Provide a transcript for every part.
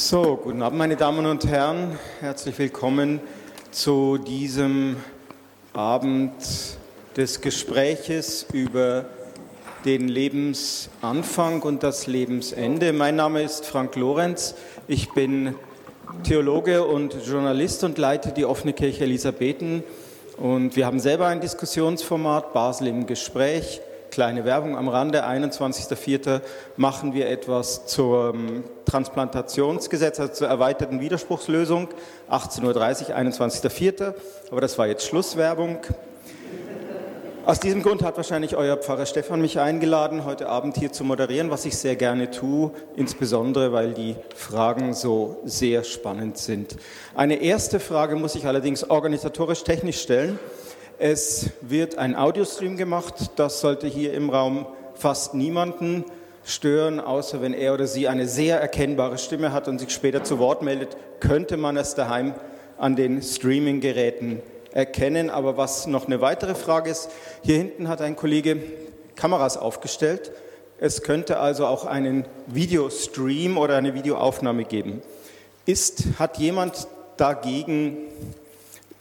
So, guten Abend, meine Damen und Herren. Herzlich willkommen zu diesem Abend des Gespräches über den Lebensanfang und das Lebensende. Mein Name ist Frank Lorenz. Ich bin Theologe und Journalist und leite die offene Kirche Elisabethen. Und wir haben selber ein Diskussionsformat, Basel im Gespräch. Kleine Werbung am Rande, 21.04. machen wir etwas zum Transplantationsgesetz, also zur erweiterten Widerspruchslösung, 18.30 Uhr, 21.04. Aber das war jetzt Schlusswerbung. Aus diesem Grund hat wahrscheinlich euer Pfarrer Stefan mich eingeladen, heute Abend hier zu moderieren, was ich sehr gerne tue, insbesondere weil die Fragen so sehr spannend sind. Eine erste Frage muss ich allerdings organisatorisch technisch stellen. Es wird ein Audiostream gemacht, das sollte hier im Raum fast niemanden stören, außer wenn er oder sie eine sehr erkennbare Stimme hat und sich später zu Wort meldet, könnte man es daheim an den Streaming-Geräten erkennen. Aber was noch eine weitere Frage ist, hier hinten hat ein Kollege Kameras aufgestellt. Es könnte also auch einen Videostream oder eine Videoaufnahme geben. Ist, hat jemand dagegen,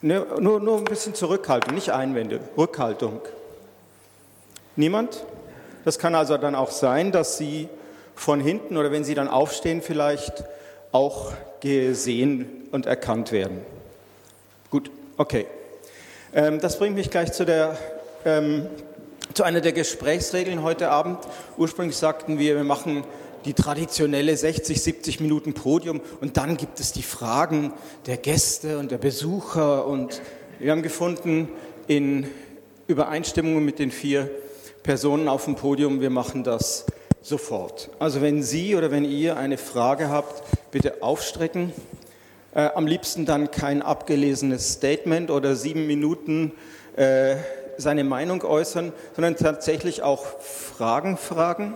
ne, nur, nur ein bisschen Zurückhaltung, nicht Einwände, Rückhaltung? Niemand? Das kann also dann auch sein, dass Sie von hinten oder wenn Sie dann aufstehen, vielleicht auch gesehen und erkannt werden. Gut, okay. Ähm, das bringt mich gleich zu, der, ähm, zu einer der Gesprächsregeln heute Abend. Ursprünglich sagten wir, wir machen die traditionelle 60, 70 Minuten Podium und dann gibt es die Fragen der Gäste und der Besucher und wir haben gefunden, in Übereinstimmung mit den vier Personen auf dem Podium, wir machen das sofort. Also wenn Sie oder wenn ihr eine Frage habt, bitte aufstrecken äh, am liebsten dann kein abgelesenes Statement oder sieben Minuten äh, seine Meinung äußern, sondern tatsächlich auch Fragen fragen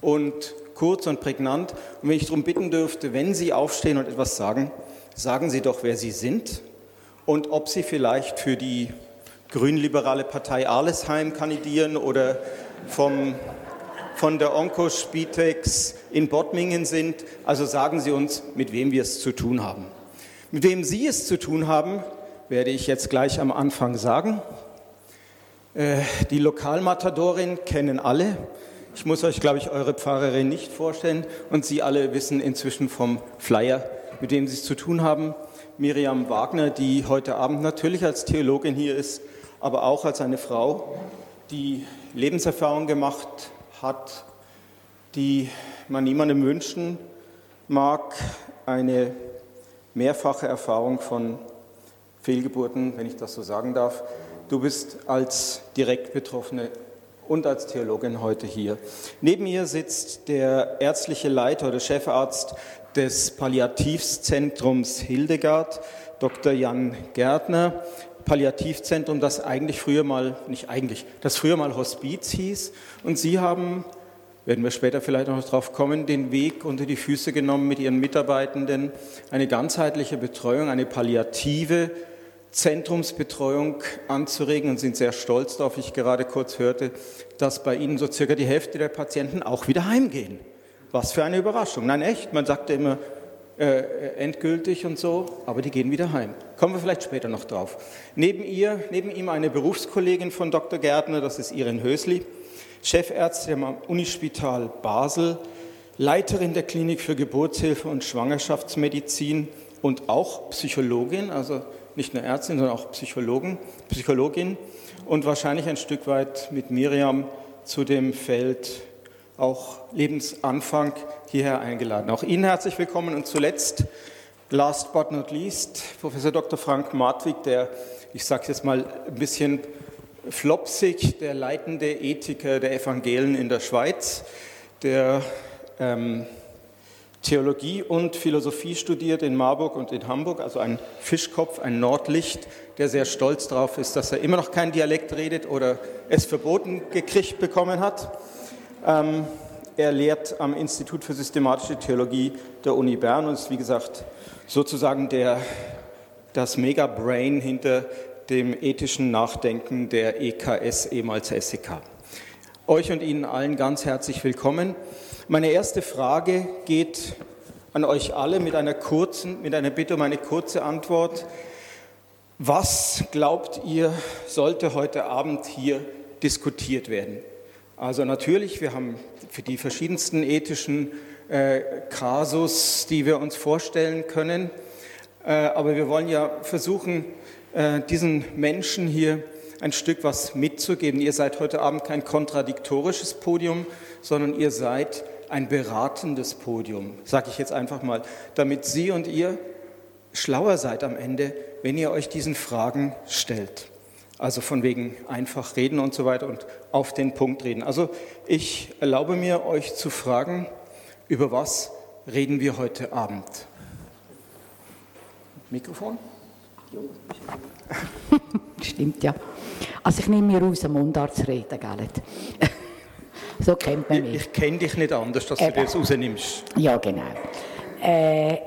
und kurz und prägnant. Und wenn ich darum bitten dürfte, wenn Sie aufstehen und etwas sagen, sagen Sie doch, wer Sie sind und ob Sie vielleicht für die grünliberale Partei Arlesheim kandidieren oder vom von der Onkospitex in Bottmingen sind. Also sagen Sie uns, mit wem wir es zu tun haben. Mit wem Sie es zu tun haben, werde ich jetzt gleich am Anfang sagen. Äh, die Lokalmatadorin kennen alle. Ich muss euch, glaube ich, eure Pfarrerin nicht vorstellen. Und Sie alle wissen inzwischen vom Flyer, mit wem Sie es zu tun haben. Miriam Wagner, die heute Abend natürlich als Theologin hier ist, aber auch als eine Frau, die Lebenserfahrung gemacht hat, die man niemandem wünschen mag, eine mehrfache Erfahrung von Fehlgeburten, wenn ich das so sagen darf. Du bist als direkt Betroffene und als Theologin heute hier. Neben ihr sitzt der ärztliche Leiter oder Chefarzt des Palliativzentrums Hildegard, Dr. Jan Gärtner. Palliativzentrum, das eigentlich früher mal, nicht eigentlich, das früher mal Hospiz hieß. Und Sie haben, werden wir später vielleicht noch darauf kommen, den Weg unter die Füße genommen mit Ihren Mitarbeitenden, eine ganzheitliche Betreuung, eine palliative Zentrumsbetreuung anzuregen und sind sehr stolz darauf. Ich gerade kurz hörte, dass bei Ihnen so circa die Hälfte der Patienten auch wieder heimgehen. Was für eine Überraschung. Nein, echt, man sagte immer, äh, endgültig und so, aber die gehen wieder heim. Kommen wir vielleicht später noch drauf. Neben ihr, neben ihm eine Berufskollegin von Dr. Gärtner, das ist Irin Hösli, Chefärztin am Unispital Basel, Leiterin der Klinik für Geburtshilfe und Schwangerschaftsmedizin und auch Psychologin, also nicht nur Ärztin, sondern auch Psychologin, Psychologin und wahrscheinlich ein Stück weit mit Miriam zu dem Feld auch Lebensanfang hierher eingeladen. Auch Ihnen herzlich willkommen und zuletzt, last but not least, Professor Dr. Frank Martwig, der, ich sage es jetzt mal ein bisschen flopsig, der leitende Ethiker der Evangelien in der Schweiz, der ähm, Theologie und Philosophie studiert in Marburg und in Hamburg, also ein Fischkopf, ein Nordlicht, der sehr stolz darauf ist, dass er immer noch kein Dialekt redet oder es verboten gekriegt bekommen hat. Ähm, er lehrt am Institut für systematische Theologie der Uni Bern und ist, wie gesagt, sozusagen der, das Mega-Brain hinter dem ethischen Nachdenken der EKS, ehemals SEK. Euch und Ihnen allen ganz herzlich willkommen. Meine erste Frage geht an euch alle mit einer kurzen, mit einer Bitte um eine kurze Antwort. Was glaubt ihr, sollte heute Abend hier diskutiert werden? Also natürlich, wir haben für die verschiedensten ethischen äh, Kasus, die wir uns vorstellen können, äh, aber wir wollen ja versuchen, äh, diesen Menschen hier ein Stück was mitzugeben. Ihr seid heute Abend kein kontradiktorisches Podium, sondern ihr seid ein beratendes Podium, sage ich jetzt einfach mal, damit Sie und ihr schlauer seid am Ende, wenn ihr euch diesen Fragen stellt. Also von wegen einfach reden und so weiter und auf den Punkt reden. Also ich erlaube mir, euch zu fragen, über was reden wir heute Abend? Mikrofon? Stimmt, ja. Also ich nehme mir aus, dem Mundart zu reden, gell? So kennt man mich. Ich, ich kenne dich nicht anders, dass Eben. du das rausnimmst. Ja, genau. Äh,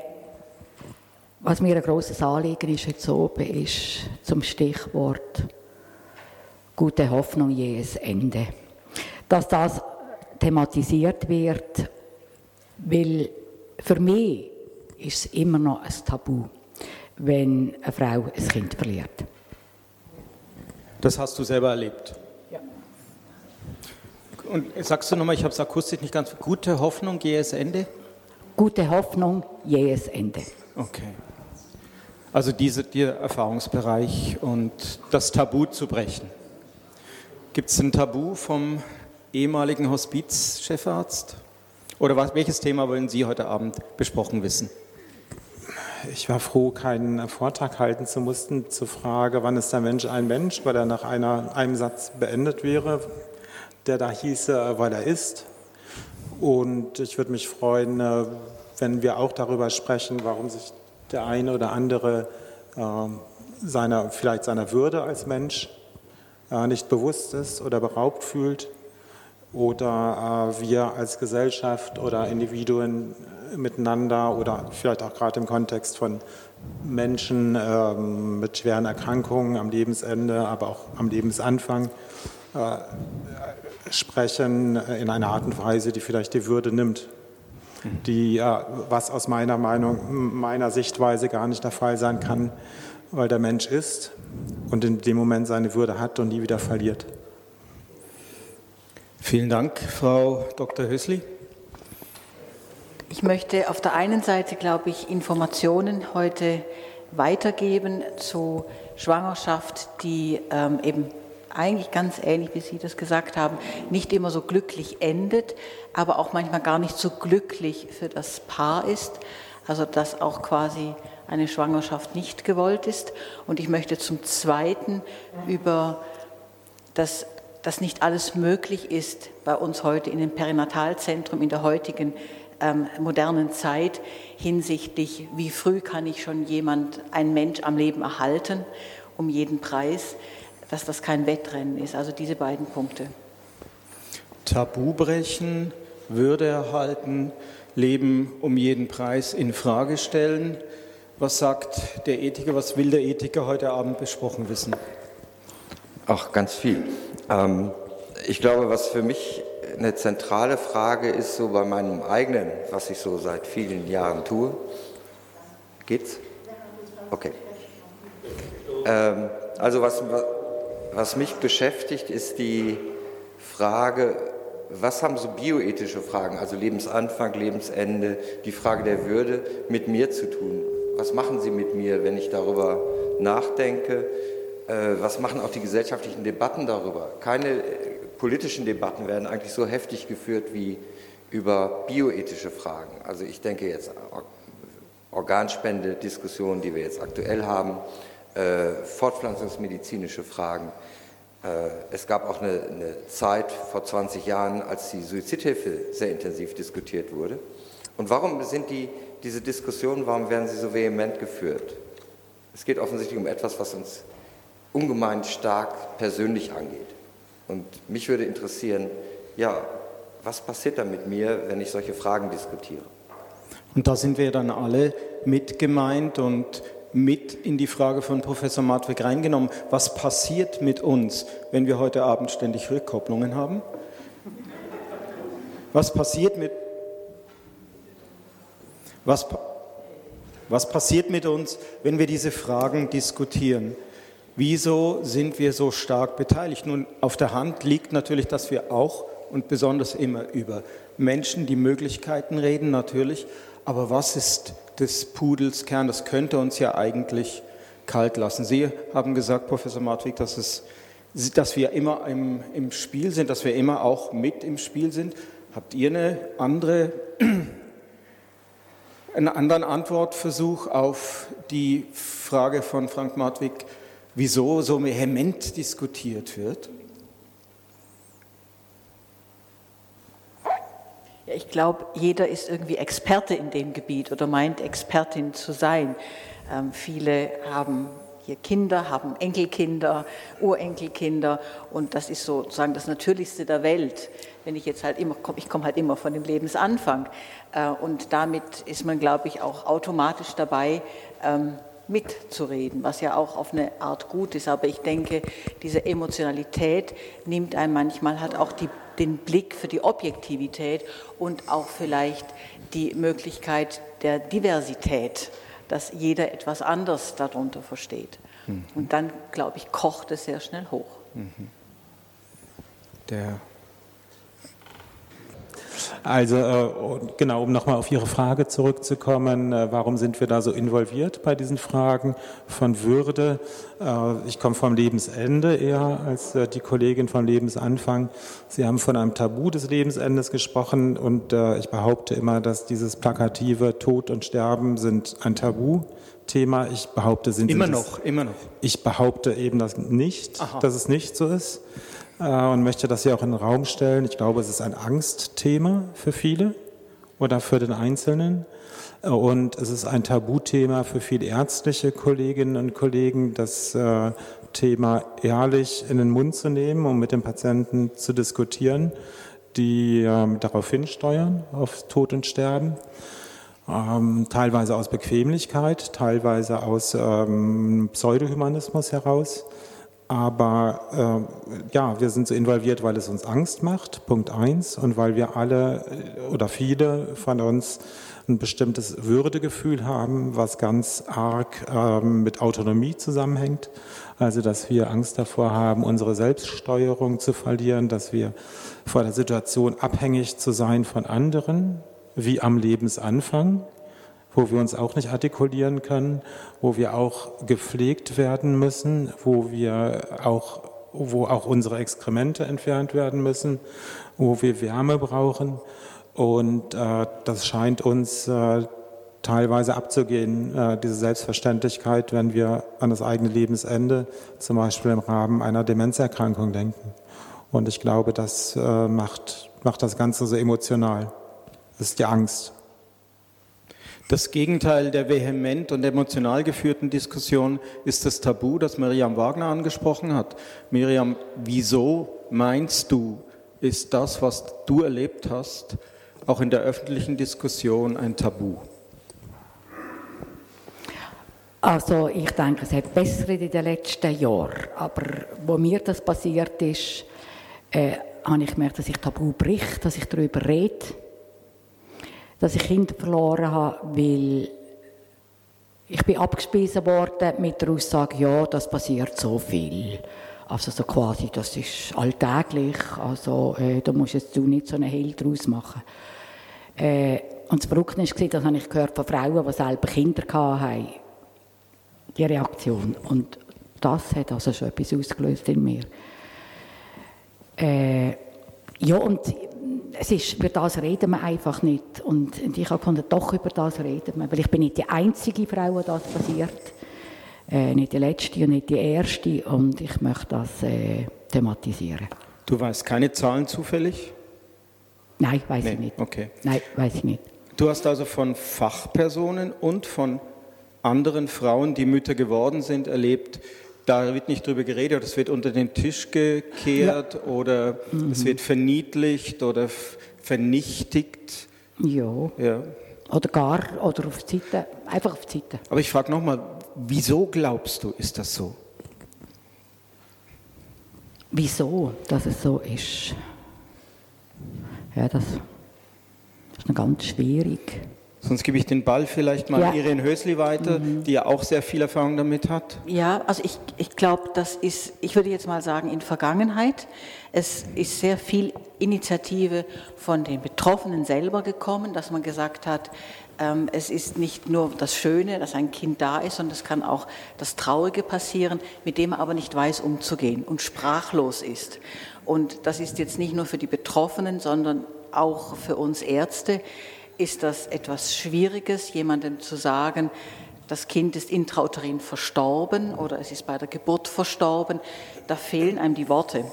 was mir ein grosses Anliegen ist heute oben, ist zum Stichwort gute Hoffnung, jedes Ende. Dass das thematisiert wird, weil für mich ist es immer noch ein Tabu wenn eine Frau ein Kind verliert. Das hast du selber erlebt? Und sagst du nochmal, ich habe es akustisch nicht ganz, gute Hoffnung, jähes Ende? Gute Hoffnung, jähes Ende. Okay. Also diese, dieser Erfahrungsbereich und das Tabu zu brechen. Gibt es ein Tabu vom ehemaligen Hospizchefarzt? Oder was, welches Thema wollen Sie heute Abend besprochen wissen? ich war froh, keinen Vortrag halten zu mussten zur Frage, wann ist der Mensch ein Mensch, weil er nach einer, einem Satz beendet wäre, der da hieße, weil er ist. Und ich würde mich freuen, äh, wenn wir auch darüber sprechen, warum sich der eine oder andere äh, seiner, vielleicht seiner Würde als Mensch äh, nicht bewusst ist oder beraubt fühlt oder wir als Gesellschaft oder Individuen miteinander oder vielleicht auch gerade im Kontext von Menschen ähm, mit schweren Erkrankungen am Lebensende, aber auch am Lebensanfang äh, sprechen in einer Art und Weise, die vielleicht die Würde nimmt, die, äh, was aus meiner Meinung, meiner Sichtweise gar nicht der Fall sein kann, weil der Mensch ist und in dem Moment seine Würde hat und nie wieder verliert. Vielen Dank, Frau Dr. Hösli. Ich möchte auf der einen Seite, glaube ich, Informationen heute weitergeben zu Schwangerschaft, die ähm, eben eigentlich ganz ähnlich, wie Sie das gesagt haben, nicht immer so glücklich endet, aber auch manchmal gar nicht so glücklich für das Paar ist. Also dass auch quasi eine Schwangerschaft nicht gewollt ist. Und ich möchte zum Zweiten über das dass nicht alles möglich ist bei uns heute in dem Perinatalzentrum in der heutigen ähm, modernen Zeit hinsichtlich, wie früh kann ich schon jemand, ein Mensch am Leben erhalten, um jeden Preis, dass das kein Wettrennen ist. Also diese beiden Punkte. Tabu brechen, Würde erhalten, Leben um jeden Preis in Frage stellen. Was sagt der Ethiker, was will der Ethiker heute Abend besprochen wissen? Ach, ganz viel. Ähm, ich glaube, was für mich eine zentrale Frage ist so bei meinem eigenen, was ich so seit vielen Jahren tue. Geht's? Okay. Ähm, also was, was mich beschäftigt, ist die Frage, was haben so bioethische Fragen, also Lebensanfang, Lebensende, die Frage der Würde mit mir zu tun? Was machen sie mit mir, wenn ich darüber nachdenke? Äh, was machen auch die gesellschaftlichen Debatten darüber? Keine politischen Debatten werden eigentlich so heftig geführt wie über bioethische Fragen. Also ich denke jetzt Organspende-Diskussionen, die wir jetzt aktuell haben, äh, fortpflanzungsmedizinische Fragen. Äh, es gab auch eine, eine, Zeit vor 20 Jahren, als die Suizidhilfe sehr intensiv diskutiert wurde. Und warum sind die, diese Diskussionen, warum werden sie so vehement geführt? Es geht offensichtlich um etwas, was uns ungemein stark persönlich angeht. Und mich würde interessieren, ja, was passiert da mit mir, wenn ich solche Fragen diskutiere? Und da sind wir dann alle mit gemeint und mit in die Frage von Professor Martweg reingenommen. Was passiert mit uns, wenn wir heute Abend ständig Rückkopplungen haben? Was passiert mit Was, was passiert mit uns, wenn wir diese Fragen diskutieren? Wieso sind wir so stark beteiligt? Nun, auf der Hand liegt natürlich, dass wir auch und besonders immer über Menschen die Möglichkeiten reden, natürlich. Aber was ist des Pudels Kern? Das könnte uns ja eigentlich kalt lassen. Sie haben gesagt, Professor Martwig, dass, es, dass wir immer im, im Spiel sind, dass wir immer auch mit im Spiel sind. Habt ihr eine andere, einen anderen Antwortversuch auf die Frage von Frank Martwig, wieso so vehement diskutiert wird? Ich glaube, jeder ist irgendwie Experte in dem Gebiet oder meint Expertin zu sein. Ähm, viele haben hier Kinder, haben Enkelkinder, Urenkelkinder und das ist sozusagen das Natürlichste der Welt. Wenn ich jetzt halt immer komme, ich komme halt immer von dem Lebensanfang äh, und damit ist man, glaube ich, auch automatisch dabei, ähm, mitzureden, was ja auch auf eine Art gut ist. Aber ich denke, diese Emotionalität nimmt einem manchmal halt auch die, den Blick für die Objektivität und auch vielleicht die Möglichkeit der Diversität, dass jeder etwas anders darunter versteht. Mhm. Und dann, glaube ich, kocht es sehr schnell hoch. Mhm. Der also äh, genau, um nochmal auf Ihre Frage zurückzukommen, äh, warum sind wir da so involviert bei diesen Fragen von Würde? Äh, ich komme vom Lebensende eher als die Kollegin vom Lebensanfang. Sie haben von einem Tabu des Lebensendes gesprochen und ich behaupte immer, dass dieses plakative Tod und Sterben sind ein Tabu. Thema. Ich behaupte, sind immer sie noch, das, immer noch. Ich behaupte eben das nicht, Aha. dass es nicht so ist. Äh, und möchte das hier auch in den Raum stellen. Ich glaube, es ist ein Angstthema für viele oder für den Einzelnen. Äh, und es ist ein Tabuthema für viele ärztliche Kolleginnen und Kollegen, das äh, Thema ehrlich in den Mund zu nehmen, um mit dem Patienten zu diskutieren, die ähm, darauf hinsteuern, auf Tod und Sterben. Ähm, teilweise aus Bequemlichkeit, teilweise aus ähm, Pseudohumanismus heraus. Aber äh, ja, wir sind so involviert, weil es uns Angst macht, Punkt eins, und weil wir alle äh, oder viele von uns ein bestimmtes Würdegefühl haben, was ganz arg äh, mit Autonomie zusammenhängt. Also, dass wir Angst davor haben, unsere Selbststeuerung zu verlieren, dass wir vor der Situation abhängig zu sein von anderen, wie am Lebensanfang wo wir uns auch nicht artikulieren können, wo wir auch gepflegt werden müssen, wo wir auch, wo auch unsere Exkremente entfernt werden müssen, wo wir Wärme brauchen. Und äh, das scheint uns äh, teilweise abzugehen, äh, diese Selbstverständlichkeit, wenn wir an das eigene Lebensende, zum Beispiel im Rahmen einer Demenzerkrankung denken. Und ich glaube, das äh, macht, macht das Ganze so emotional. Das ist die Angst. Das Gegenteil der vehement und emotional geführten Diskussion ist das Tabu, das Miriam Wagner angesprochen hat. Miriam, wieso meinst du, ist das, was du erlebt hast, auch in der öffentlichen Diskussion ein Tabu? Also ich denke, es hat besser in den letzten Jahren. Aber wo mir das passiert ist, äh, habe ich gemerkt, dass ich Tabu bricht, dass ich darüber rede dass ich Kinder verloren habe, weil ich bin abgespiesen worden mit der Aussage, ja, das passiert so viel. Also so quasi, das ist alltäglich, also äh, da musst jetzt du nicht so einen Hehl draus machen. Äh, und das Verrückte war, das habe ich gehört von Frauen, die selber Kinder hatten, die Reaktion. Und das hat also schon etwas ausgelöst in mir. Äh, ja, und es ist, über das reden wir einfach nicht. Und ich habe gefunden, doch über das reden wir. Weil ich bin nicht die einzige Frau, die das passiert. Äh, nicht die letzte und nicht die erste. Und ich möchte das äh, thematisieren. Du weißt keine Zahlen zufällig? Nein, weiß nee. ich nicht. Okay. Nein, weiß ich nicht. Du hast also von Fachpersonen und von anderen Frauen, die Mütter geworden sind, erlebt, da wird nicht drüber geredet, es wird unter den Tisch gekehrt ja. oder mhm. es wird verniedlicht oder vernichtigt. Ja. ja. Oder gar, oder auf die Seite, einfach auf die Seite. Aber ich frage nochmal, wieso glaubst du, ist das so? Wieso, dass es so ist? Ja, das ist noch ganz schwierig. Sonst gebe ich den Ball vielleicht mal ja. Irene Hösli weiter, mhm. die ja auch sehr viel Erfahrung damit hat. Ja, also ich, ich glaube, das ist, ich würde jetzt mal sagen, in Vergangenheit. Es ist sehr viel Initiative von den Betroffenen selber gekommen, dass man gesagt hat, ähm, es ist nicht nur das Schöne, dass ein Kind da ist, sondern es kann auch das Traurige passieren, mit dem er aber nicht weiß, umzugehen und sprachlos ist. Und das ist jetzt nicht nur für die Betroffenen, sondern auch für uns Ärzte ist das etwas Schwieriges, jemandem zu sagen, das Kind ist intrauterin verstorben oder es ist bei der Geburt verstorben. Da fehlen einem die Worte.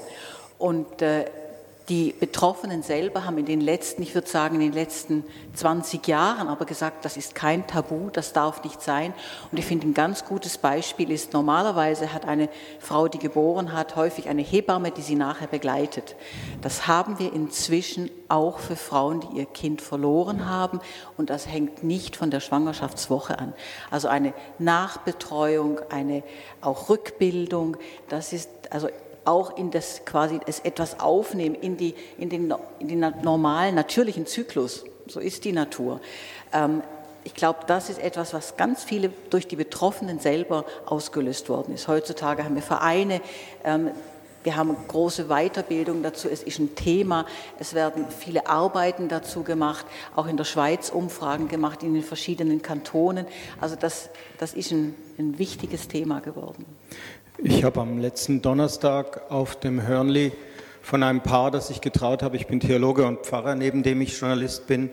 Und äh, die Betroffenen selber haben in den letzten, ich würde sagen, in den letzten 20 Jahren aber gesagt, das ist kein Tabu, das darf nicht sein. Und ich finde, ein ganz gutes Beispiel ist, normalerweise hat eine Frau, die geboren hat, häufig eine Hebamme, die sie nachher begleitet. Das haben wir inzwischen auch für Frauen, die ihr Kind verloren haben. Und das hängt nicht von der Schwangerschaftswoche an. Also eine Nachbetreuung, eine auch Rückbildung, das ist, also auch in das quasi es etwas aufnehmen, in, die, in, den, in den normalen, natürlichen Zyklus. So ist die Natur. Ähm, ich glaube, das ist etwas, was ganz viele durch die Betroffenen selber ausgelöst worden ist. Heutzutage haben wir Vereine, ähm, wir haben große Weiterbildung dazu, es ist ein Thema, es werden viele Arbeiten dazu gemacht, auch in der Schweiz Umfragen gemacht, in den verschiedenen Kantonen. Also das, das ist ein, ein wichtiges Thema geworden. Ich habe am letzten Donnerstag auf dem Hörnli von einem Paar, das sich getraut habe, ich bin Theologe und Pfarrer, neben dem ich Journalist bin,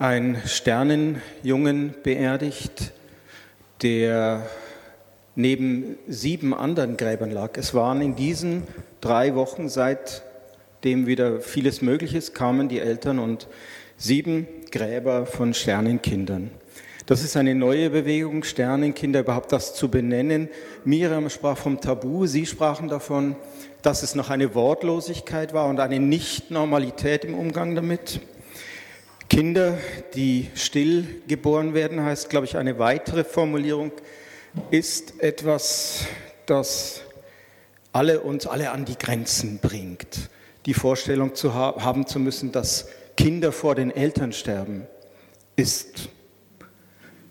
einen Sternenjungen beerdigt, der neben sieben anderen Gräbern lag. Es waren in diesen drei Wochen, seitdem wieder vieles möglich ist, kamen die Eltern und sieben Gräber von Sternenkindern. Das ist eine neue Bewegung, Sternenkinder überhaupt das zu benennen. Miriam sprach vom Tabu, Sie sprachen davon, dass es noch eine Wortlosigkeit war und eine Nicht-Normalität im Umgang damit. Kinder, die still geboren werden, heißt, glaube ich, eine weitere Formulierung, ist etwas, das alle uns alle an die Grenzen bringt. Die Vorstellung zu haben zu müssen, dass Kinder vor den Eltern sterben, ist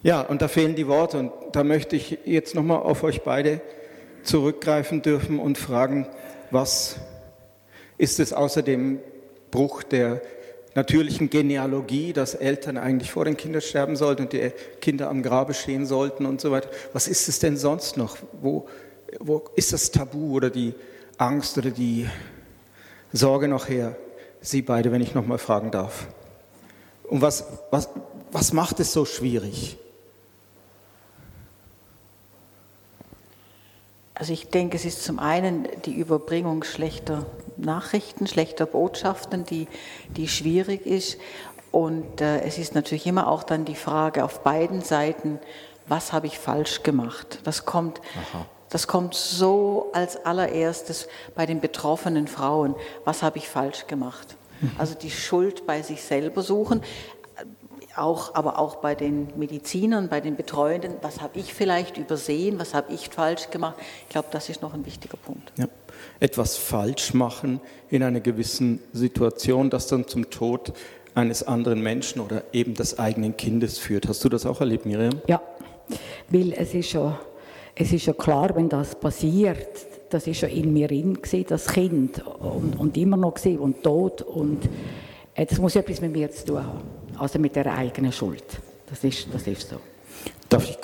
ja, und da fehlen die Worte und da möchte ich jetzt nochmal auf euch beide zurückgreifen dürfen und fragen, was ist es außer dem Bruch der natürlichen Genealogie, dass Eltern eigentlich vor den Kindern sterben sollten und die Kinder am Grabe stehen sollten und so weiter. Was ist es denn sonst noch? Wo, wo ist das Tabu oder die Angst oder die Sorge noch her? Sie beide, wenn ich nochmal fragen darf. Und was, was, was macht es so schwierig? Also ich denke, es ist zum einen die Überbringung schlechter Nachrichten, schlechter Botschaften, die, die schwierig ist. Und äh, es ist natürlich immer auch dann die Frage auf beiden Seiten, was habe ich falsch gemacht? Das kommt, das kommt so als allererstes bei den betroffenen Frauen. Was habe ich falsch gemacht? Also die Schuld bei sich selber suchen auch, aber auch bei den Medizinern, bei den Betreuenden, was habe ich vielleicht übersehen, was habe ich falsch gemacht. Ich glaube, das ist noch ein wichtiger Punkt. Ja. Etwas falsch machen in einer gewissen Situation, das dann zum Tod eines anderen Menschen oder eben des eigenen Kindes führt. Hast du das auch erlebt, Miriam? Ja, weil es ist schon, es ist schon klar, wenn das passiert, das ist schon in mir drin, das Kind und, und immer noch und tot und das muss etwas mit mir zu tun haben also mit der eigenen Schuld. Das ist, das ist so. Darf ich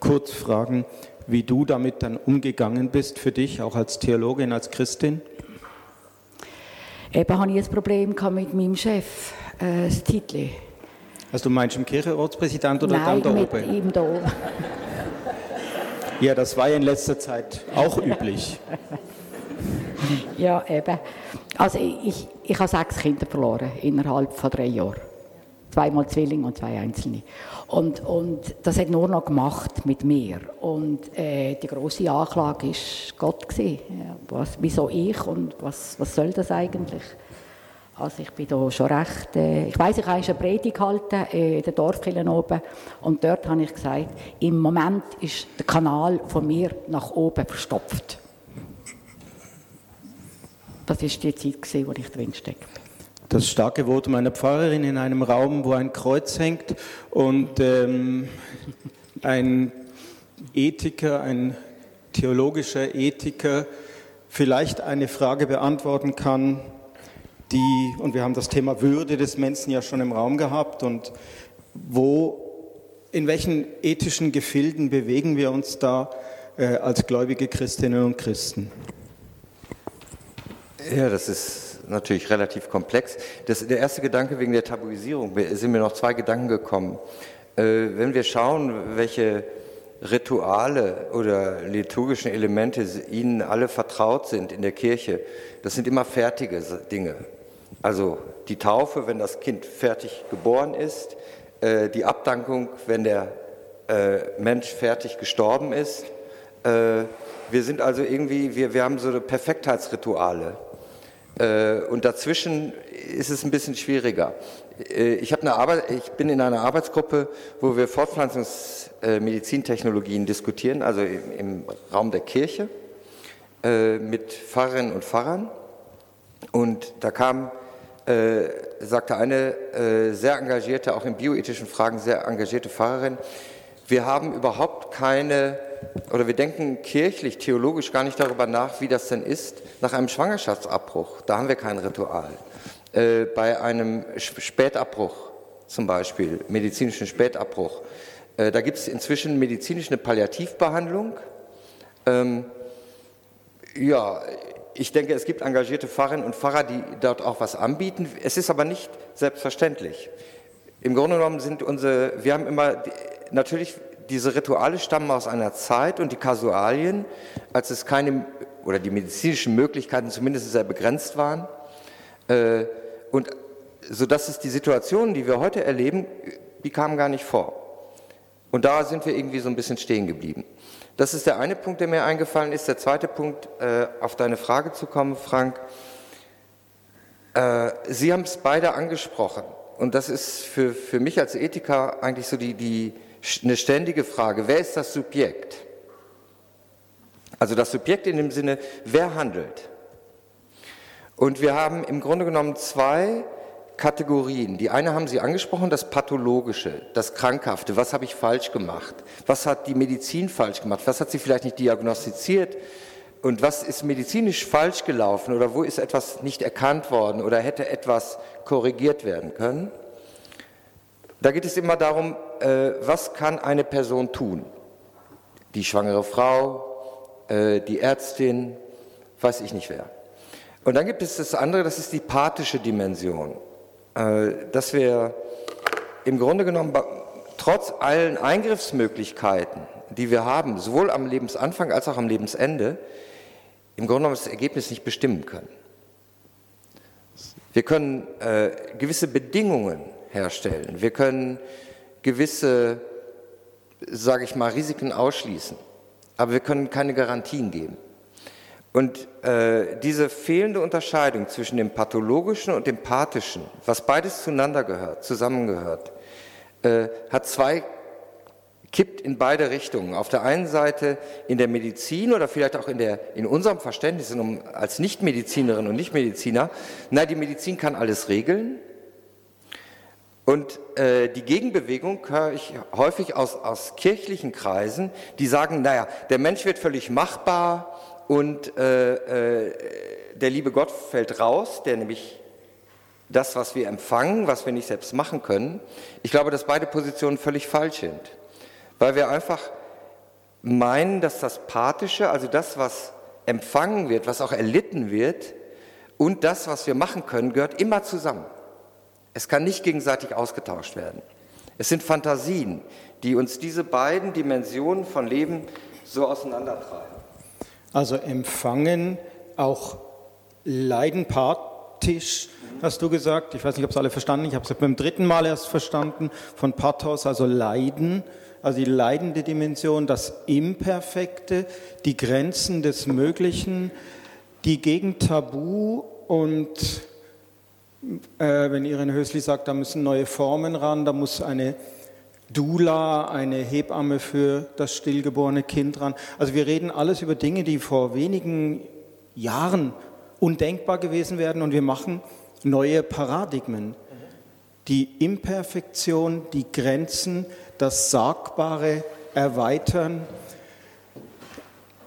kurz fragen, wie du damit dann umgegangen bist für dich, auch als Theologin, als Christin? Eben hatte ich ein Problem mit meinem Chef, äh, das Titel. Also du meinst im Kirchenratspräsident oder Nein, dann da mit oben? ihm da oben. Ja, das war ja in letzter Zeit auch üblich. ja, eben. Also ich, ich habe sechs Kinder verloren innerhalb von drei Jahren zweimal Zwillinge und zwei Einzelne. Und, und das hat nur noch gemacht mit mir. Und äh, die große Anklage ist Gott gewesen. Was, wieso ich und was, was soll das eigentlich? Also ich bin da schon recht, äh, ich weiß, ich habe eine Predigt gehalten äh, in der Dorfkirche oben und dort habe ich gesagt, im Moment ist der Kanal von mir nach oben verstopft. Das ist die Zeit, in der ich drin stecke. Das starke Votum einer Pfarrerin in einem Raum, wo ein Kreuz hängt und ähm, ein Ethiker, ein theologischer Ethiker vielleicht eine Frage beantworten kann, die, und wir haben das Thema Würde des Menschen ja schon im Raum gehabt, und wo, in welchen ethischen Gefilden bewegen wir uns da äh, als gläubige Christinnen und Christen? Ja, das ist natürlich relativ komplex. Das, der erste Gedanke wegen der Tabuisierung, sind mir noch zwei Gedanken gekommen. Äh, wenn wir schauen, welche Rituale oder liturgischen Elemente Ihnen alle vertraut sind in der Kirche, das sind immer fertige Dinge. Also die Taufe, wenn das Kind fertig geboren ist, äh, die Abdankung, wenn der äh, Mensch fertig gestorben ist. Äh, wir sind also irgendwie, wir, wir haben so Perfektheitsrituale. Und dazwischen ist es ein bisschen schwieriger. Ich, eine Arbeit, ich bin in einer Arbeitsgruppe, wo wir Fortpflanzungsmedizintechnologien diskutieren, also im Raum der Kirche mit Pfarrerinnen und Pfarrern. Und da kam äh, sagte eine äh, sehr engagierte, auch in bioethischen Fragen sehr engagierte Pfarrerin, wir haben überhaupt keine, oder wir denken kirchlich, theologisch gar nicht darüber nach, wie das denn ist nach einem Schwangerschaftsabbruch. Da haben wir kein Ritual. Äh, bei einem Spätabbruch zum Beispiel, medizinischen Spätabbruch, äh, da gibt es inzwischen medizinisch eine Palliativbehandlung. Ähm, ja, ich denke, es gibt engagierte Pfarrerinnen und Pfarrer, die dort auch was anbieten. Es ist aber nicht selbstverständlich. Im Grunde genommen sind unsere, wir haben immer, natürlich, diese Rituale stammen aus einer Zeit und die Kasualien, als es keine, oder die medizinischen Möglichkeiten zumindest sehr begrenzt waren. Äh, und sodass es die Situationen, die wir heute erleben, die kamen gar nicht vor. Und da sind wir irgendwie so ein bisschen stehen geblieben. Das ist der eine Punkt, der mir eingefallen ist. Der zweite Punkt, äh, auf deine Frage zu kommen, Frank. Äh, Sie haben es beide angesprochen. Und das ist für, für mich als Ethiker eigentlich so die, die, eine ständige Frage. Wer ist das Subjekt? Also das Subjekt in dem Sinne, wer handelt? Und wir haben im Grunde genommen zwei Kategorien. Die eine haben Sie angesprochen, das Pathologische, das Krankhafte. Was habe ich falsch gemacht? Was hat die Medizin falsch gemacht? Was hat sie vielleicht nicht diagnostiziert? Und was ist medizinisch falsch gelaufen oder wo ist etwas nicht erkannt worden oder hätte etwas korrigiert werden können? Da geht es immer darum, äh, was kann eine Person tun? Die schwangere Frau, äh, die Ärztin, weiß ich nicht wer. Und dann gibt es das andere, das ist die pathische Dimension. Äh, dass wir im Grunde genommen trotz allen Eingriffsmöglichkeiten, die wir haben, sowohl am Lebensanfang als auch am Lebensende, im Grunde genommen das Ergebnis nicht bestimmen können. Wir können äh, gewisse Bedingungen herstellen, wir können gewisse, sage ich mal, Risiken ausschließen, aber wir können keine Garantien geben. Und äh, diese fehlende Unterscheidung zwischen dem pathologischen und dem pathischen, was beides zueinander gehört, zusammengehört, äh, hat zwei kippt in beide Richtungen. Auf der einen Seite in der Medizin oder vielleicht auch in, der, in unserem Verständnis als Nichtmedizinerin und Nichtmediziner, na, die Medizin kann alles regeln. Und äh, die Gegenbewegung höre ich häufig aus, aus kirchlichen Kreisen, die sagen, naja, der Mensch wird völlig machbar, und äh, äh, der liebe Gott fällt raus, der nämlich das, was wir empfangen, was wir nicht selbst machen können. Ich glaube, dass beide Positionen völlig falsch sind, weil wir einfach meinen, dass das Pathische, also das, was empfangen wird, was auch erlitten wird, und das, was wir machen können, gehört immer zusammen. Es kann nicht gegenseitig ausgetauscht werden. Es sind Fantasien, die uns diese beiden Dimensionen von Leben so auseinandertreiben. Also empfangen, auch leidenpathisch, hast du gesagt. Ich weiß nicht, ob es alle verstanden Ich habe es beim dritten Mal erst verstanden. Von Pathos, also Leiden, also die leidende Dimension, das Imperfekte, die Grenzen des Möglichen, die gegen Tabu und äh, wenn Irene Hösli sagt, da müssen neue Formen ran, da muss eine Dula, eine Hebamme für das stillgeborene Kind dran. Also wir reden alles über Dinge, die vor wenigen Jahren undenkbar gewesen wären und wir machen neue Paradigmen. Die Imperfektion, die Grenzen, das Sagbare erweitern.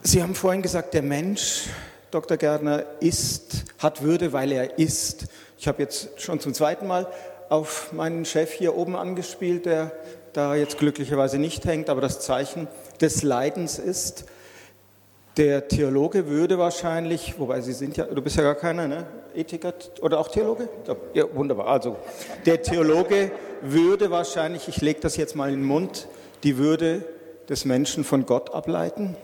Sie haben vorhin gesagt, der Mensch, Dr. Gärtner, ist, hat Würde, weil er ist. Ich habe jetzt schon zum zweiten Mal auf meinen Chef hier oben angespielt, der da jetzt glücklicherweise nicht hängt, aber das Zeichen des Leidens ist. Der Theologe würde wahrscheinlich, wobei Sie sind ja, du bist ja gar keiner, ne? Ethiker oder auch Theologe? Ja, wunderbar. Also, der Theologe würde wahrscheinlich, ich lege das jetzt mal in den Mund, die Würde des Menschen von Gott ableiten.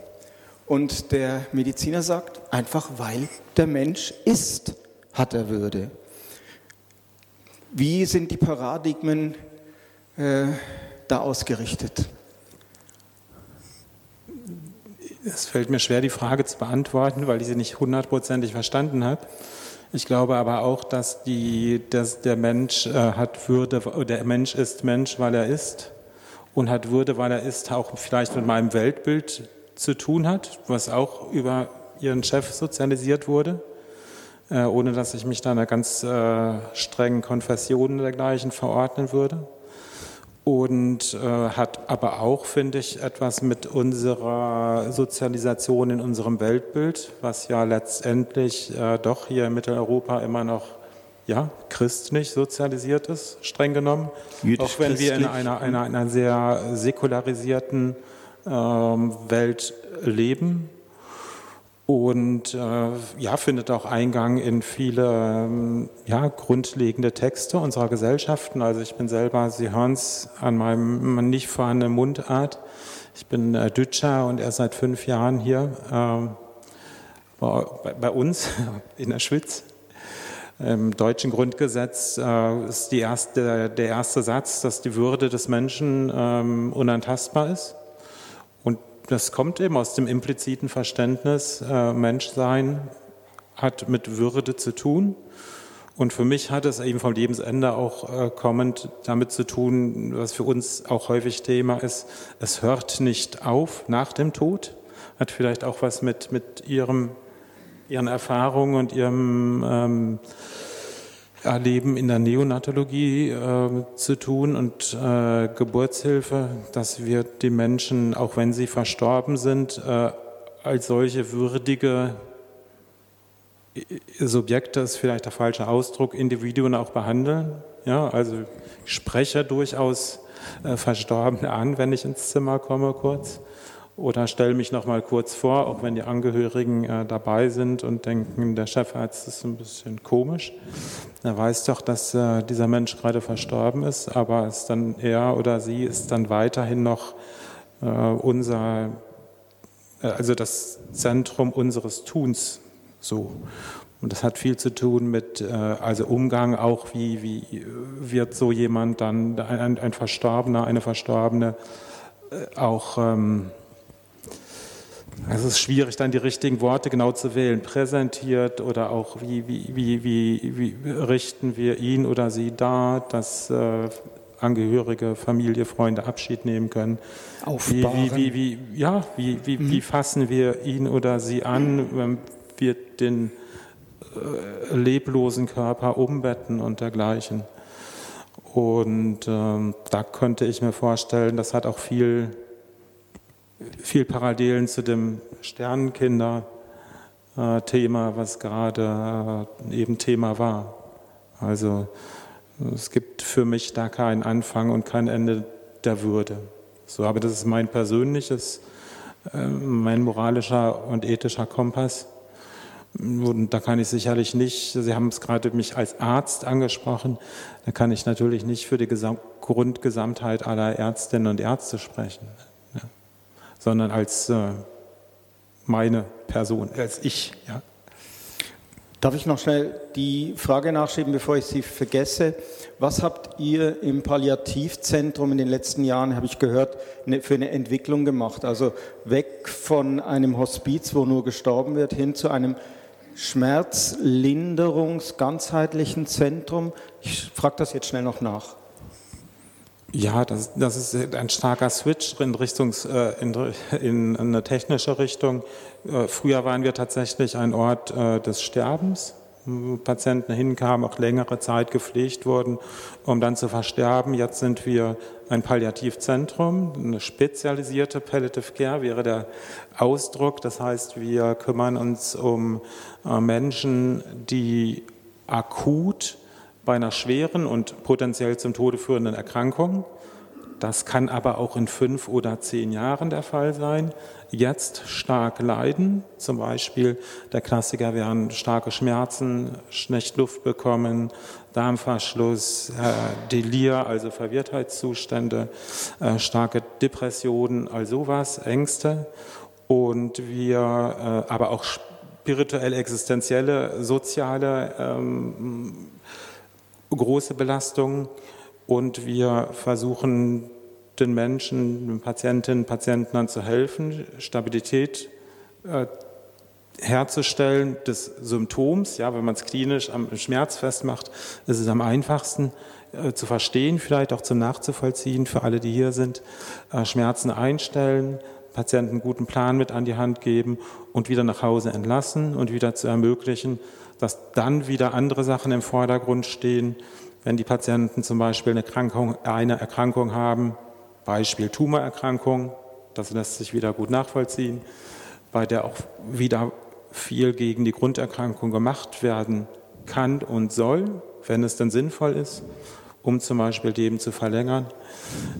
Und der Mediziner sagt, einfach weil der Mensch ist, hat er Würde. Wie sind die Paradigmen äh, da ausgerichtet? Es fällt mir schwer, die Frage zu beantworten, weil ich sie nicht hundertprozentig verstanden habe. Ich glaube aber auch, dass, die, dass der Mensch äh, hat Würde, der Mensch ist Mensch, weil er ist und hat Würde, weil er ist, auch vielleicht mit meinem Weltbild zu tun hat, was auch über ihren Chef sozialisiert wurde, äh, ohne dass ich mich da einer ganz äh, strengen Konfession dergleichen verordnen würde und äh, hat aber auch, finde ich, etwas mit unserer Sozialisation in unserem Weltbild, was ja letztendlich äh, doch hier in Mitteleuropa immer noch ja, christlich sozialisiert ist, streng genommen. Auch wenn wir in einer, einer, einer sehr säkularisierten ähm, Welt leben und äh, ja, findet auch Eingang in viele ähm, ja, grundlegende Texte unserer Gesellschaften. Also ich bin selber, Sie hören es an meinem nicht vorhandenen Mundart, ich bin äh, Dütscher und erst seit fünf Jahren hier äh, bei, bei, uns in der Schweiz. Im deutschen Grundgesetz äh, ist erste, der erste Satz, dass die Würde des Menschen ähm, unantastbar ist das kommt eben aus dem impliziten Verständnis, äh, Menschsein hat mit Würde zu tun. Und für mich hat es eben vom Lebensende auch äh, kommend damit zu tun, was für uns auch häufig Thema ist, es hört nicht auf nach dem Tod. Hat vielleicht auch was mit, mit ihrem, ihren Erfahrungen und ihrem ähm, Erleben in der Neonatologie äh, zu tun und äh, Geburtshilfe, dass wir die Menschen, auch wenn sie verstorben sind, äh, als solche würdige Subjekte ist vielleicht der falsche Ausdruck, Individuen auch behandeln. Ja, also ich spreche durchaus äh, Verstorbene an, wenn ich ins Zimmer komme kurz oder stelle mich noch mal kurz vor, auch wenn die Angehörigen äh, dabei sind und denken, der Chefarzt ist ein bisschen komisch. Er weiß doch, dass äh, dieser Mensch gerade verstorben ist, aber ist dann er oder sie ist dann weiterhin noch äh, unser, äh, also das Zentrum unseres Tuns. So. Und das hat viel zu tun mit, äh, also Umgang auch, wie, wie wird so jemand dann, ein, ein Verstorbener, eine Verstorbene, äh, auch ähm, es ist schwierig, dann die richtigen Worte genau zu wählen. Präsentiert oder auch wie, wie, wie, wie, wie richten wir ihn oder sie dar, dass äh, Angehörige, Familie, Freunde Abschied nehmen können. Aufbauen. Wie, wie, wie, ja, wie, wie, mhm. wie fassen wir ihn oder sie an, wenn wir den äh, leblosen Körper umbetten und dergleichen. Und ähm, da könnte ich mir vorstellen, das hat auch viel viel Parallelen zu dem Sternenkinder-Thema, was gerade äh, eben Thema war. Also es gibt für mich da keinen Anfang und kein Ende der Würde. So, aber das ist mein persönliches, äh, mein moralischer und ethischer Kompass. Und da kann ich sicherlich nicht, Sie haben es gerade mich als Arzt angesprochen, da kann ich natürlich nicht für die Grundgesamtheit aller Ärztinnen und Ärzte sprechen sondern als äh, meine Person, als ich. Ja. Darf ich noch schnell die Frage nachschieben, bevor ich sie vergesse? Was habt ihr im Palliativzentrum in den letzten Jahren, habe ich gehört, ne, für eine Entwicklung gemacht? Also weg von einem Hospiz, wo nur gestorben wird, hin zu einem Schmerzlinderungs-, ganzheitlichen Zentrum. Ich frage das jetzt schnell noch nach. Ja, das, das ist ein starker Switch in, Richtungs, äh, in, in eine technische Richtung. Äh, früher waren wir tatsächlich ein Ort äh, des Sterbens. Patienten hinkamen, auch längere Zeit gepflegt wurden, um dann zu versterben. Jetzt sind wir ein Palliativzentrum, eine spezialisierte Palliative Care wäre der Ausdruck. Das heißt, wir kümmern uns um Menschen, die akut bei einer schweren und potenziell zum Tode führenden Erkrankung das kann aber auch in fünf oder zehn Jahren der Fall sein. Jetzt stark leiden, zum Beispiel der Klassiker wären starke Schmerzen, schlecht Luft bekommen, Darmverschluss, äh, Delir, also Verwirrtheitszustände, äh, starke Depressionen, all sowas, Ängste. Und wir äh, aber auch spirituell existenzielle, soziale ähm, große Belastungen und wir versuchen den Menschen, den Patientinnen Patienten zu helfen, Stabilität äh, herzustellen des Symptoms. Ja, wenn man es klinisch am Schmerz festmacht, ist es am einfachsten äh, zu verstehen, vielleicht auch zum Nachzuvollziehen für alle, die hier sind. Äh, Schmerzen einstellen, Patienten einen guten Plan mit an die Hand geben und wieder nach Hause entlassen und wieder zu ermöglichen, dass dann wieder andere Sachen im Vordergrund stehen, wenn die Patienten zum Beispiel eine Erkrankung, eine Erkrankung haben, Beispiel Tumorerkrankung, das lässt sich wieder gut nachvollziehen, bei der auch wieder viel gegen die Grunderkrankung gemacht werden kann und soll, wenn es denn sinnvoll ist, um zum Beispiel Leben zu verlängern.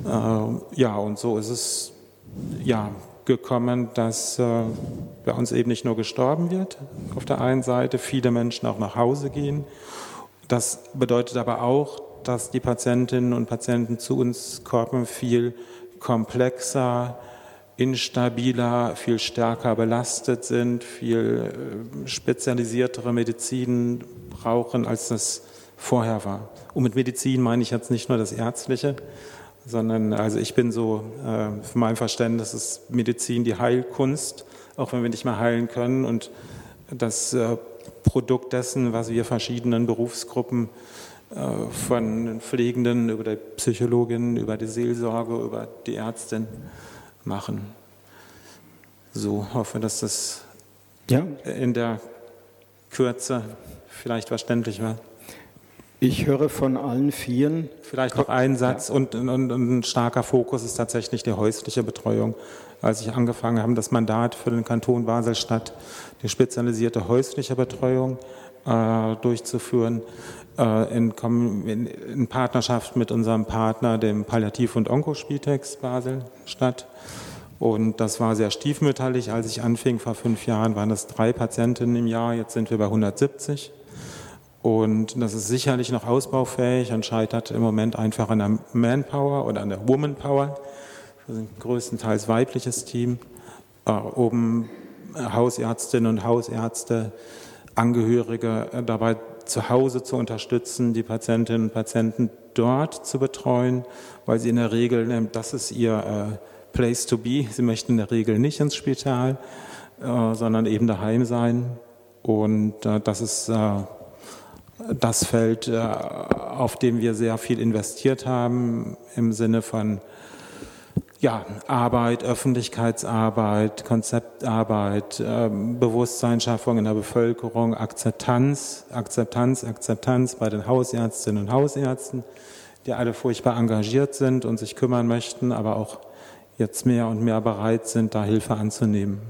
Äh, ja, und so ist es ja gekommen, dass äh, bei uns eben nicht nur gestorben wird, auf der einen Seite viele Menschen auch nach Hause gehen das bedeutet aber auch, dass die Patientinnen und Patienten zu uns kommen, viel komplexer, instabiler, viel stärker belastet sind, viel äh, spezialisiertere Medizin brauchen, als das vorher war. Und mit Medizin meine ich jetzt nicht nur das Ärztliche, sondern also ich bin so, äh, für mein Verständnis ist Medizin die Heilkunst, auch wenn wir nicht mehr heilen können und das äh, Produkt dessen, was wir verschiedenen Berufsgruppen äh, von Pflegenden über die Psychologin, über die Seelsorge, über die Ärztin machen. So hoffe, dass das ja. in der Kürze vielleicht verständlich war. Ich höre von allen Vieren. Vielleicht noch ein Satz und, und, und, ein starker Fokus ist tatsächlich die häusliche Betreuung als ich angefangen habe, das Mandat für den Kanton Basel-Stadt, die spezialisierte häusliche Betreuung äh, durchzuführen, äh, in, in, in, Partnerschaft mit unserem Partner, dem Palliativ- und Onkospitex Basel-Stadt. Und das war sehr stiefmütterlich. Als ich anfing vor fünf Jahren, waren es drei Patientinnen im Jahr. Jetzt sind wir bei 170. Und das ist sicherlich noch ausbaufähig und scheitert im Moment einfach an der Manpower oder an der Womanpower. Wir sind größtenteils weibliches Team, äh, um Hausärztinnen und Hausärzte, Angehörige äh, dabei zu Hause zu unterstützen, die Patientinnen und Patienten dort zu betreuen, weil sie in der Regel, das ist ihr äh, Place to be, sie möchten in der Regel nicht ins Spital, äh, sondern eben daheim sein. Und das ist das Feld, auf dem wir sehr viel investiert haben im Sinne von ja, Arbeit, Öffentlichkeitsarbeit, Konzeptarbeit, äh, Bewusstseinsschaffung in der Bevölkerung, Akzeptanz, Akzeptanz, Akzeptanz bei den Hausärztinnen und Hausärzten, die alle furchtbar engagiert sind und sich kümmern möchten, aber auch jetzt mehr und mehr bereit sind, da Hilfe anzunehmen.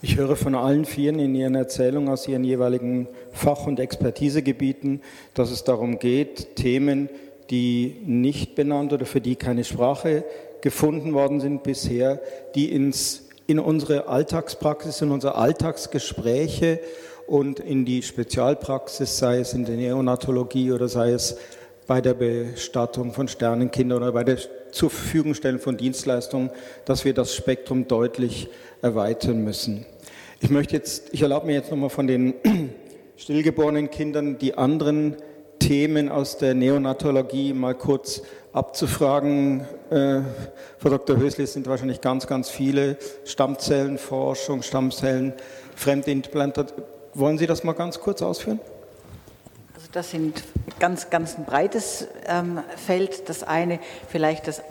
Ich höre von allen Vieren in Ihren Erzählungen aus Ihren jeweiligen Fach- und Expertisegebieten, dass es darum geht, Themen, die nicht benannt oder für die keine Sprache gefunden worden sind bisher, die ins, in unsere Alltagspraxis, in unsere Alltagsgespräche und in die Spezialpraxis, sei es in der Neonatologie oder sei es bei der Bestattung von Sternenkindern oder bei der zur stellen von Dienstleistungen, dass wir das Spektrum deutlich erweitern müssen. Ich möchte jetzt, ich erlaube mir jetzt nochmal von den stillgeborenen Kindern die anderen Themen aus der Neonatologie mal kurz abzufragen. Äh, Frau Dr. Hösli, es sind wahrscheinlich ganz, ganz viele Stammzellenforschung, Stammzellen, Fremdimplantat. Wollen Sie das mal ganz kurz ausführen? Also das sind ganz, ganz ein breites ähm, Feld. Das eine vielleicht, das,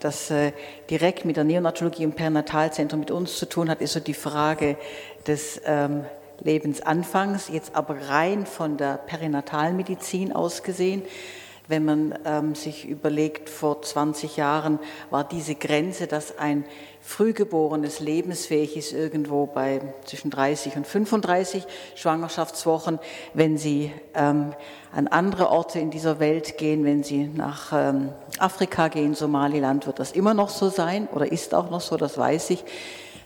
das äh, direkt mit der Neonatologie im Perinatalzentrum mit uns zu tun hat, ist so die Frage des ähm, Lebensanfangs, jetzt aber rein von der Perinatalmedizin aus gesehen. Wenn man ähm, sich überlegt, vor 20 Jahren war diese Grenze, dass ein Frühgeborenes lebensfähig ist, irgendwo bei zwischen 30 und 35 Schwangerschaftswochen. Wenn Sie ähm, an andere Orte in dieser Welt gehen, wenn Sie nach ähm, Afrika gehen, Somaliland, wird das immer noch so sein oder ist auch noch so, das weiß ich.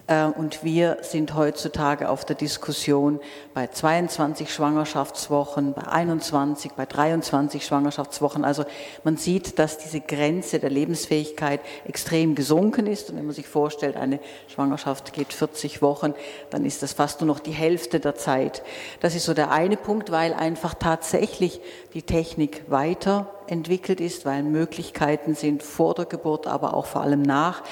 Äh, und wir sind heutzutage auf der Diskussion bei 22 Schwangerschaftswochen, bei 21, bei 23 Schwangerschaftswochen. Also man sieht, dass diese Grenze der Lebensfähigkeit extrem gesunken ist. Und wenn man sich vorstellt, eine Schwangerschaft geht 40 Wochen, dann ist das fast nur noch die Hälfte der Zeit. Das ist so der eine Punkt, weil einfach tatsächlich die Technik weiterentwickelt ist, weil Möglichkeiten sind vor der Geburt, aber auch vor allem nach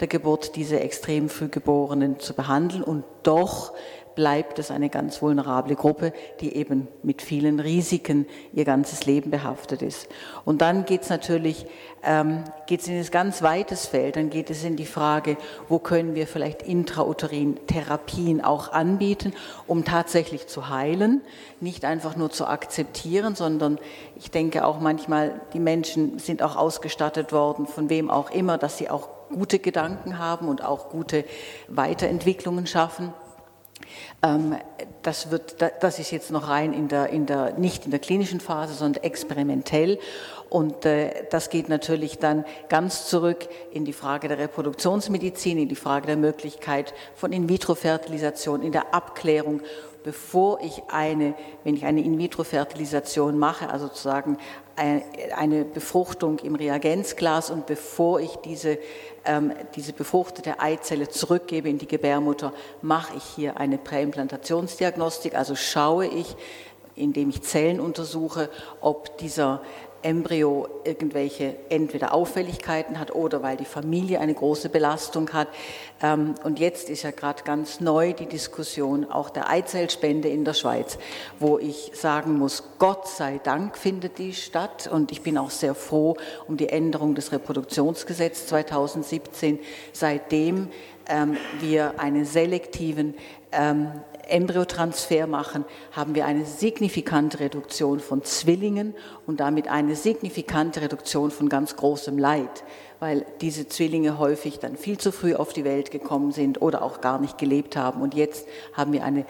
der Geburt diese extrem frühgeborenen zu behandeln. Und doch bleibt es eine ganz vulnerable Gruppe, die eben mit vielen Risiken ihr ganzes Leben behaftet ist. Und dann geht es natürlich ähm, geht es in ein ganz weites Feld. Dann geht es in die Frage, wo können wir vielleicht intrauterin Therapien auch anbieten, um tatsächlich zu heilen, nicht einfach nur zu akzeptieren, sondern ich denke auch manchmal, die Menschen sind auch ausgestattet worden, von wem auch immer, dass sie auch gute Gedanken haben und auch gute Weiterentwicklungen schaffen. Ähm, das, wird, das ist jetzt noch rein in der, in der, nicht in der klinischen Phase, sondern experimentell. Und äh, das geht natürlich dann ganz zurück in die Frage der Reproduktionsmedizin, in die Frage der Möglichkeit von In-vitro-Fertilisation, in der Abklärung bevor ich eine, wenn ich eine In-vitro-Fertilisation mache, also sozusagen eine Befruchtung im Reagenzglas und bevor ich diese, diese befruchtete Eizelle zurückgebe in die Gebärmutter, mache ich hier eine Präimplantationsdiagnostik, also schaue ich, indem ich Zellen untersuche, ob dieser Embryo irgendwelche entweder Auffälligkeiten hat oder weil die Familie eine große Belastung hat. Ähm, und jetzt ist ja gerade ganz neu die Diskussion auch der Eizellspende in der Schweiz, wo ich sagen muss, Gott sei Dank findet die statt. Und ich bin auch sehr froh um die Änderung des Reproduktionsgesetzes 2017, seitdem ähm, wir einen selektiven ähm, Embryotransfer machen, haben wir eine signifikante Reduktion von Zwillingen und damit eine signifikante Reduktion von ganz großem Leid, weil diese Zwillinge häufig dann viel zu früh auf die Welt gekommen sind oder auch gar nicht gelebt haben. Und jetzt haben wir eine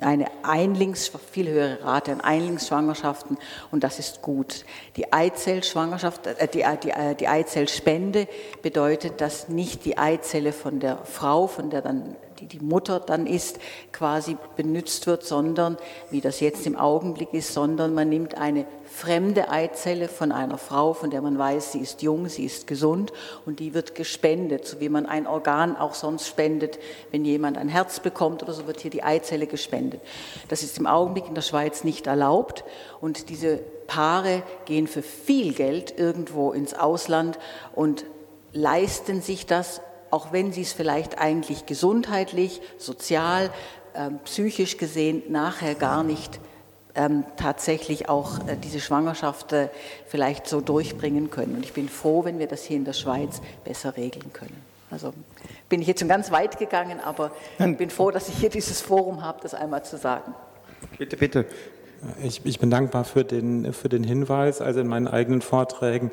eine Einlings, viel höhere Rate an Einlingsschwangerschaften und das ist gut. Die Eizellschwangerschaft, äh, die, äh, die, äh, die Eizellspende bedeutet, dass nicht die Eizelle von der Frau, von der dann die die Mutter dann ist, quasi benutzt wird, sondern, wie das jetzt im Augenblick ist, sondern man nimmt eine fremde Eizelle von einer Frau, von der man weiß, sie ist jung, sie ist gesund und die wird gespendet, so wie man ein Organ auch sonst spendet. Wenn jemand ein Herz bekommt oder so, wird hier die Eizelle gespendet. Das ist im Augenblick in der Schweiz nicht erlaubt und diese Paare gehen für viel Geld irgendwo ins Ausland und leisten sich das auch wenn sie es vielleicht eigentlich gesundheitlich, sozial, äh, psychisch gesehen nachher gar nicht ähm, tatsächlich auch äh, diese Schwangerschaft äh, vielleicht so durchbringen können. Und ich bin froh, wenn wir das hier in der Schweiz besser regeln können. Also bin ich jetzt schon ganz weit gegangen, aber ich bin froh, dass ich hier dieses Forum habe, das einmal zu sagen. Bitte, bitte. Ich, ich bin dankbar für den, für den Hinweis. Also in meinen eigenen Vorträgen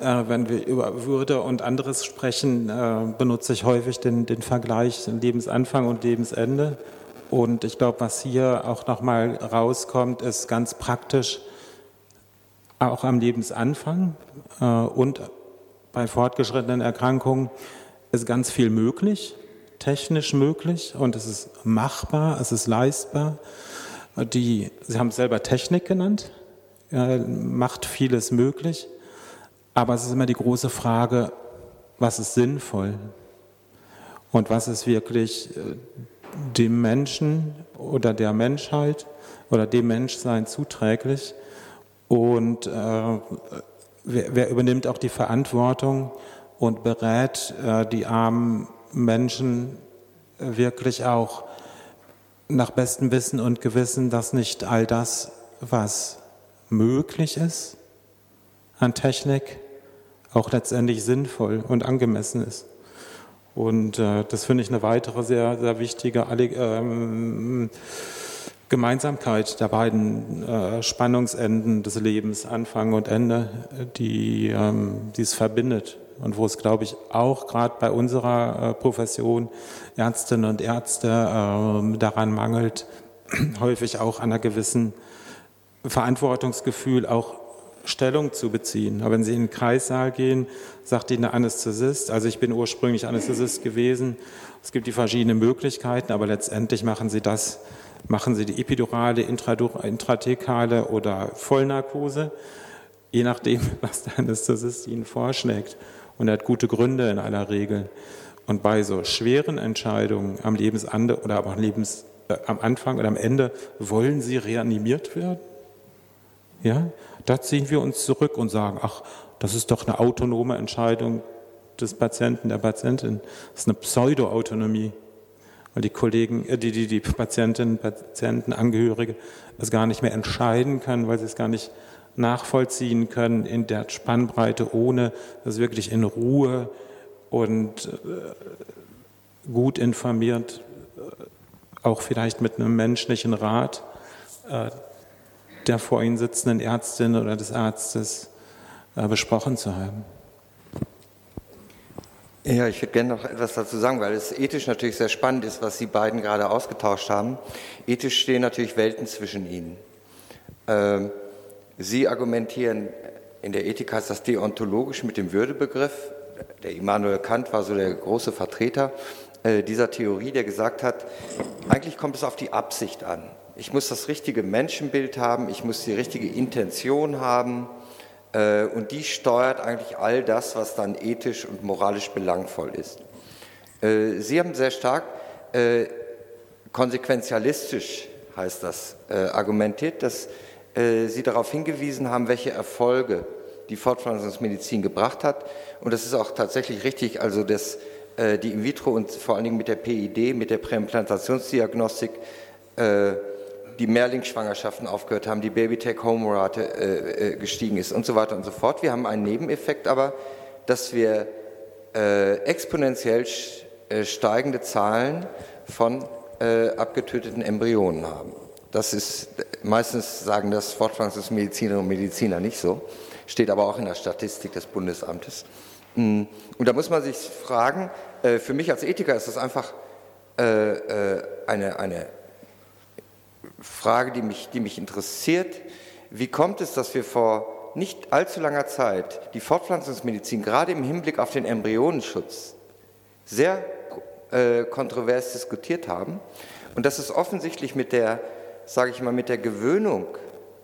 wenn wir über Würde und anderes sprechen, äh, benutze ich häufig den, den Vergleich Lebensanfang und Lebensende. Und ich glaube, was hier auch nochmal rauskommt, ist ganz praktisch, auch am Lebensanfang äh, und bei fortgeschrittenen Erkrankungen ist ganz viel möglich, technisch möglich und es ist machbar, es ist leistbar. Die, Sie haben es selber Technik genannt, macht vieles möglich. Aber es ist immer die große Frage, was ist sinnvoll? Und was ist wirklich äh, dem Menschen oder der Menschheit oder dem Menschsein zuträglich? Und äh, wer, wer, übernimmt auch die Verantwortung und berät äh, die armen Menschen wirklich auch nach bestem Wissen und Gewissen, dass nicht all das, was möglich ist an Technik, auch letztendlich sinnvoll und angemessen ist. Und äh, das finde ich eine weitere sehr, sehr wichtige ähm, Gemeinsamkeit der beiden äh, Spannungsenden des Lebens, Anfang und Ende, die, ähm, es verbindet und wo es, glaube ich, auch gerade bei unserer äh, Profession Ärztinnen und Ärzte äh, daran mangelt, häufig auch an einer gewissen Verantwortungsgefühl auch Stellung zu beziehen. Aber wenn Sie in den Kreissaal gehen, sagt Ihnen der Anästhesist, also ich bin ursprünglich Anästhesist gewesen, es gibt die verschiedenen Möglichkeiten, aber letztendlich machen Sie das, machen Sie die epidurale, intrathekale oder Vollnarkose, je nachdem, was der Anästhesist Ihnen vorschlägt. Und er hat gute Gründe in aller Regel. Und bei so schweren Entscheidungen am Lebensende oder aber Lebens, äh, am Anfang oder am Ende, wollen Sie reanimiert werden? Ja, da ziehen wir uns zurück und sagen, ach, das ist doch eine autonome Entscheidung des Patienten, der Patientin. Das ist eine Pseudo-Autonomie weil die Kollegen, äh, die, die, die Patientinnen, Patienten, Angehörige es gar nicht mehr entscheiden können, weil sie es gar nicht nachvollziehen können in der Spannbreite, ohne dass wirklich in Ruhe und äh, gut informiert, äh, auch vielleicht mit einem menschlichen Rat der vor ihnen sitzenden Ärztin oder des Arztes besprochen zu haben. Ja, ich würde gerne noch etwas dazu sagen, weil es ethisch natürlich sehr spannend ist, was Sie beiden gerade ausgetauscht haben. Ethisch stehen natürlich Welten zwischen Ihnen. Ähm, Sie argumentieren, in der Ethik heißt das deontologisch mit dem Würdebegriff. Der Immanuel Kant war so der große Vertreter äh, dieser Theorie, der gesagt hat, eigentlich kommt es auf die Absicht an. Ich muss das richtige Menschenbild haben, ich muss die richtige Intention haben, äh, und die steuert eigentlich all das, was dann ethisch und moralisch belangvoll ist. Äh, Sie haben sehr stark äh, konsequenzialistisch, heißt das, argumentiert, dass Sie darauf hingewiesen haben, welche Erfolge die Fortpflanzungsmedizin gebracht hat. Und das ist auch tatsächlich richtig, also dass die In-vitro und vor allen Dingen mit der PID, mit der Präimplantationsdiagnostik, die Mehrlingsschwangerschaften aufgehört haben, die Baby-Take-Home-Rate äh, äh, gestiegen ist und so weiter und so fort. Wir haben einen Nebeneffekt aber, dass wir äh, exponentiell äh, steigende Zahlen von äh, abgetöteten Embryonen haben. Das ist, meistens sagen das Fortpflanzungsmedizinerinnen und Mediziner nicht so, steht aber auch in der Statistik des Bundesamtes. Mm, und da muss man sich fragen, äh, für mich als Ethiker ist das einfach eine, eine Frage, die mich, die mich interessiert. Wie kommt es, dass wir vor nicht allzu langer Zeit die Fortpflanzungsmedizin gerade im Hinblick auf den Embryonenschutz sehr äh, kontrovers diskutiert haben und dass es offensichtlich mit der, sage ich mal, mit der Gewöhnung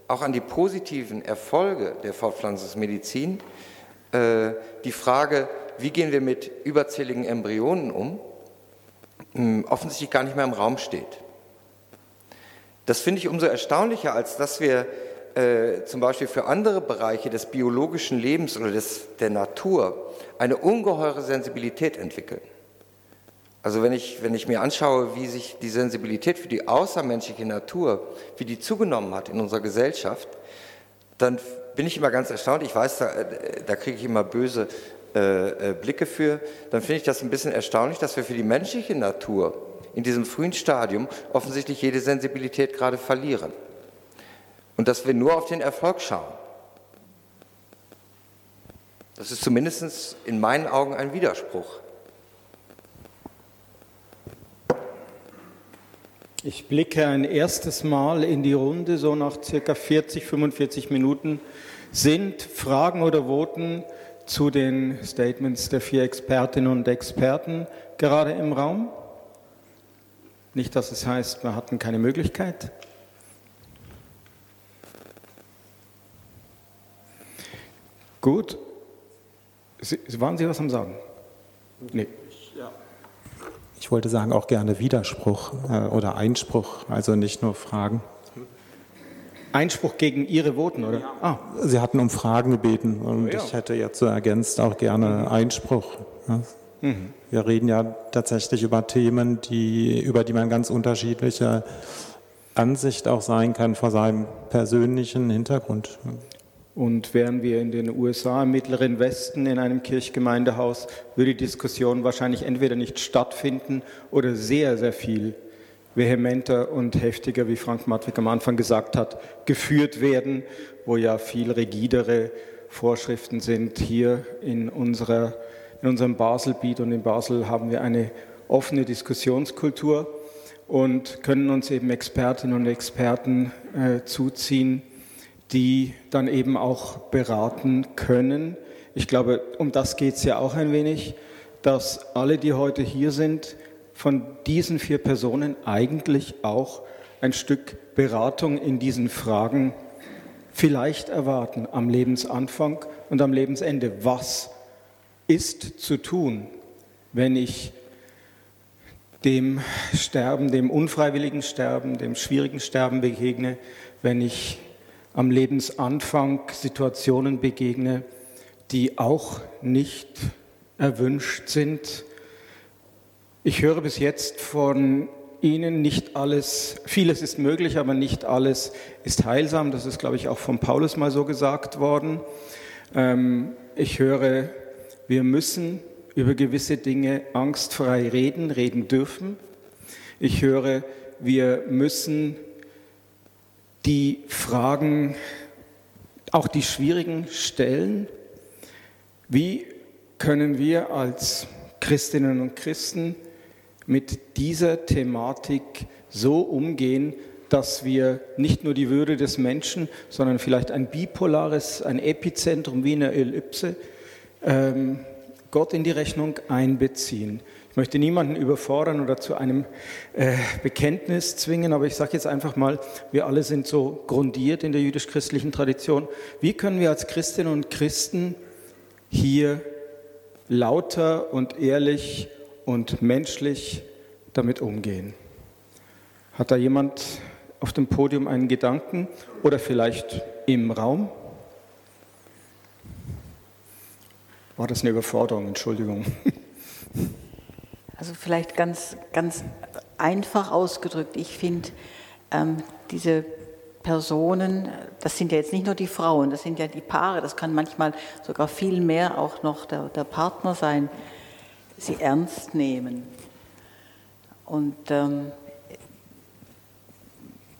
auch an die positiven Erfolge der Fortpflanzungsmedizin äh, die Frage, wie gehen wir mit überzähligen Embryonen um, hm, offensichtlich gar nicht mehr im Raum steht. Das finde ich umso erstaunlicher, als dass wir äh, zum Beispiel für andere Bereiche des biologischen Lebens oder des, der Natur eine ungeheure Sensibilität entwickeln. Also wenn ich, wenn ich mir anschaue, wie sich die Sensibilität für die außermenschliche Natur, wie die zugenommen hat in unserer Gesellschaft, dann bin ich immer ganz erstaunt. Ich weiß, da, äh, da kriege ich immer böse äh, äh, Blicke für. Dann finde ich das ein bisschen erstaunlich, dass wir für die menschliche Natur in diesem frühen Stadium offensichtlich jede Sensibilität gerade verlieren. Und dass wir nur auf den Erfolg schauen. Das ist zumindest in meinen Augen ein Widerspruch. Ich blicke ein erstes Mal in die Runde, so nach circa 40, 45 Minuten. Sind Fragen oder Voten zu den Statements der vier Expertinnen und Experten gerade im Raum? Nicht, dass es heißt, wir hatten keine Möglichkeit. Gut. Sie, waren Sie was am Sagen? Nee. Ich wollte sagen, auch gerne Widerspruch äh, oder Einspruch, also nicht nur Fragen. Einspruch gegen Ihre Voten, oder? Ja. Ah. Sie hatten um Fragen gebeten und ja. ich hätte jetzt so ergänzt auch gerne Einspruch. Ja. Wir reden ja tatsächlich über Themen, die, über die man ganz unterschiedliche Ansicht auch sein kann vor seinem persönlichen Hintergrund. Und wären wir in den USA im Mittleren Westen in einem Kirchgemeindehaus, würde die Diskussion wahrscheinlich entweder nicht stattfinden oder sehr, sehr viel vehementer und heftiger, wie Frank Matwig am Anfang gesagt hat, geführt werden, wo ja viel rigidere Vorschriften sind. Hier in, unserer, in unserem Baselbiet und in Basel haben wir eine offene Diskussionskultur und können uns eben Expertinnen und Experten äh, zuziehen, die dann eben auch beraten können. Ich glaube, um das geht es ja auch ein wenig, dass alle, die heute hier sind, von diesen vier Personen eigentlich auch ein Stück Beratung in diesen Fragen vielleicht erwarten am Lebensanfang und am Lebensende. Was ist zu tun, wenn ich dem Sterben, dem unfreiwilligen Sterben, dem schwierigen Sterben begegne, wenn ich am Lebensanfang Situationen begegne, die auch nicht erwünscht sind. Ich höre bis jetzt von Ihnen nicht alles, vieles ist möglich, aber nicht alles ist heilsam. Das ist, glaube ich, auch von Paulus mal so gesagt worden. Ähm, ich höre, wir müssen über gewisse Dinge angstfrei reden, reden dürfen. Ich höre, wir müssen die Fragen, auch die schwierigen stellen. Wie können wir als Christinnen und Christen mit dieser Thematik so umgehen, dass wir nicht nur die Würde des Menschen, sondern vielleicht ein bipolares, ein Epizentrum wie eine Ellipse, ähm, Gott in die Rechnung einbeziehen. Ich möchte niemanden überfordern oder zu einem äh, Bekenntnis zwingen, aber ich sage jetzt einfach mal, wir alle sind so grundiert in der jüdisch-christlichen Tradition. Wie können wir als Christinnen und Christen hier lauter und ehrlich und menschlich damit umgehen? Hat da jemand auf dem Podium einen Gedanken oder vielleicht im Raum? War das eine Überforderung? Entschuldigung. Also vielleicht ganz, ganz einfach ausgedrückt, ich finde, ähm, diese Personen, das sind ja jetzt nicht nur die Frauen, das sind ja die Paare, das kann manchmal sogar viel mehr auch noch der, der Partner sein, sie ernst nehmen. Und ähm,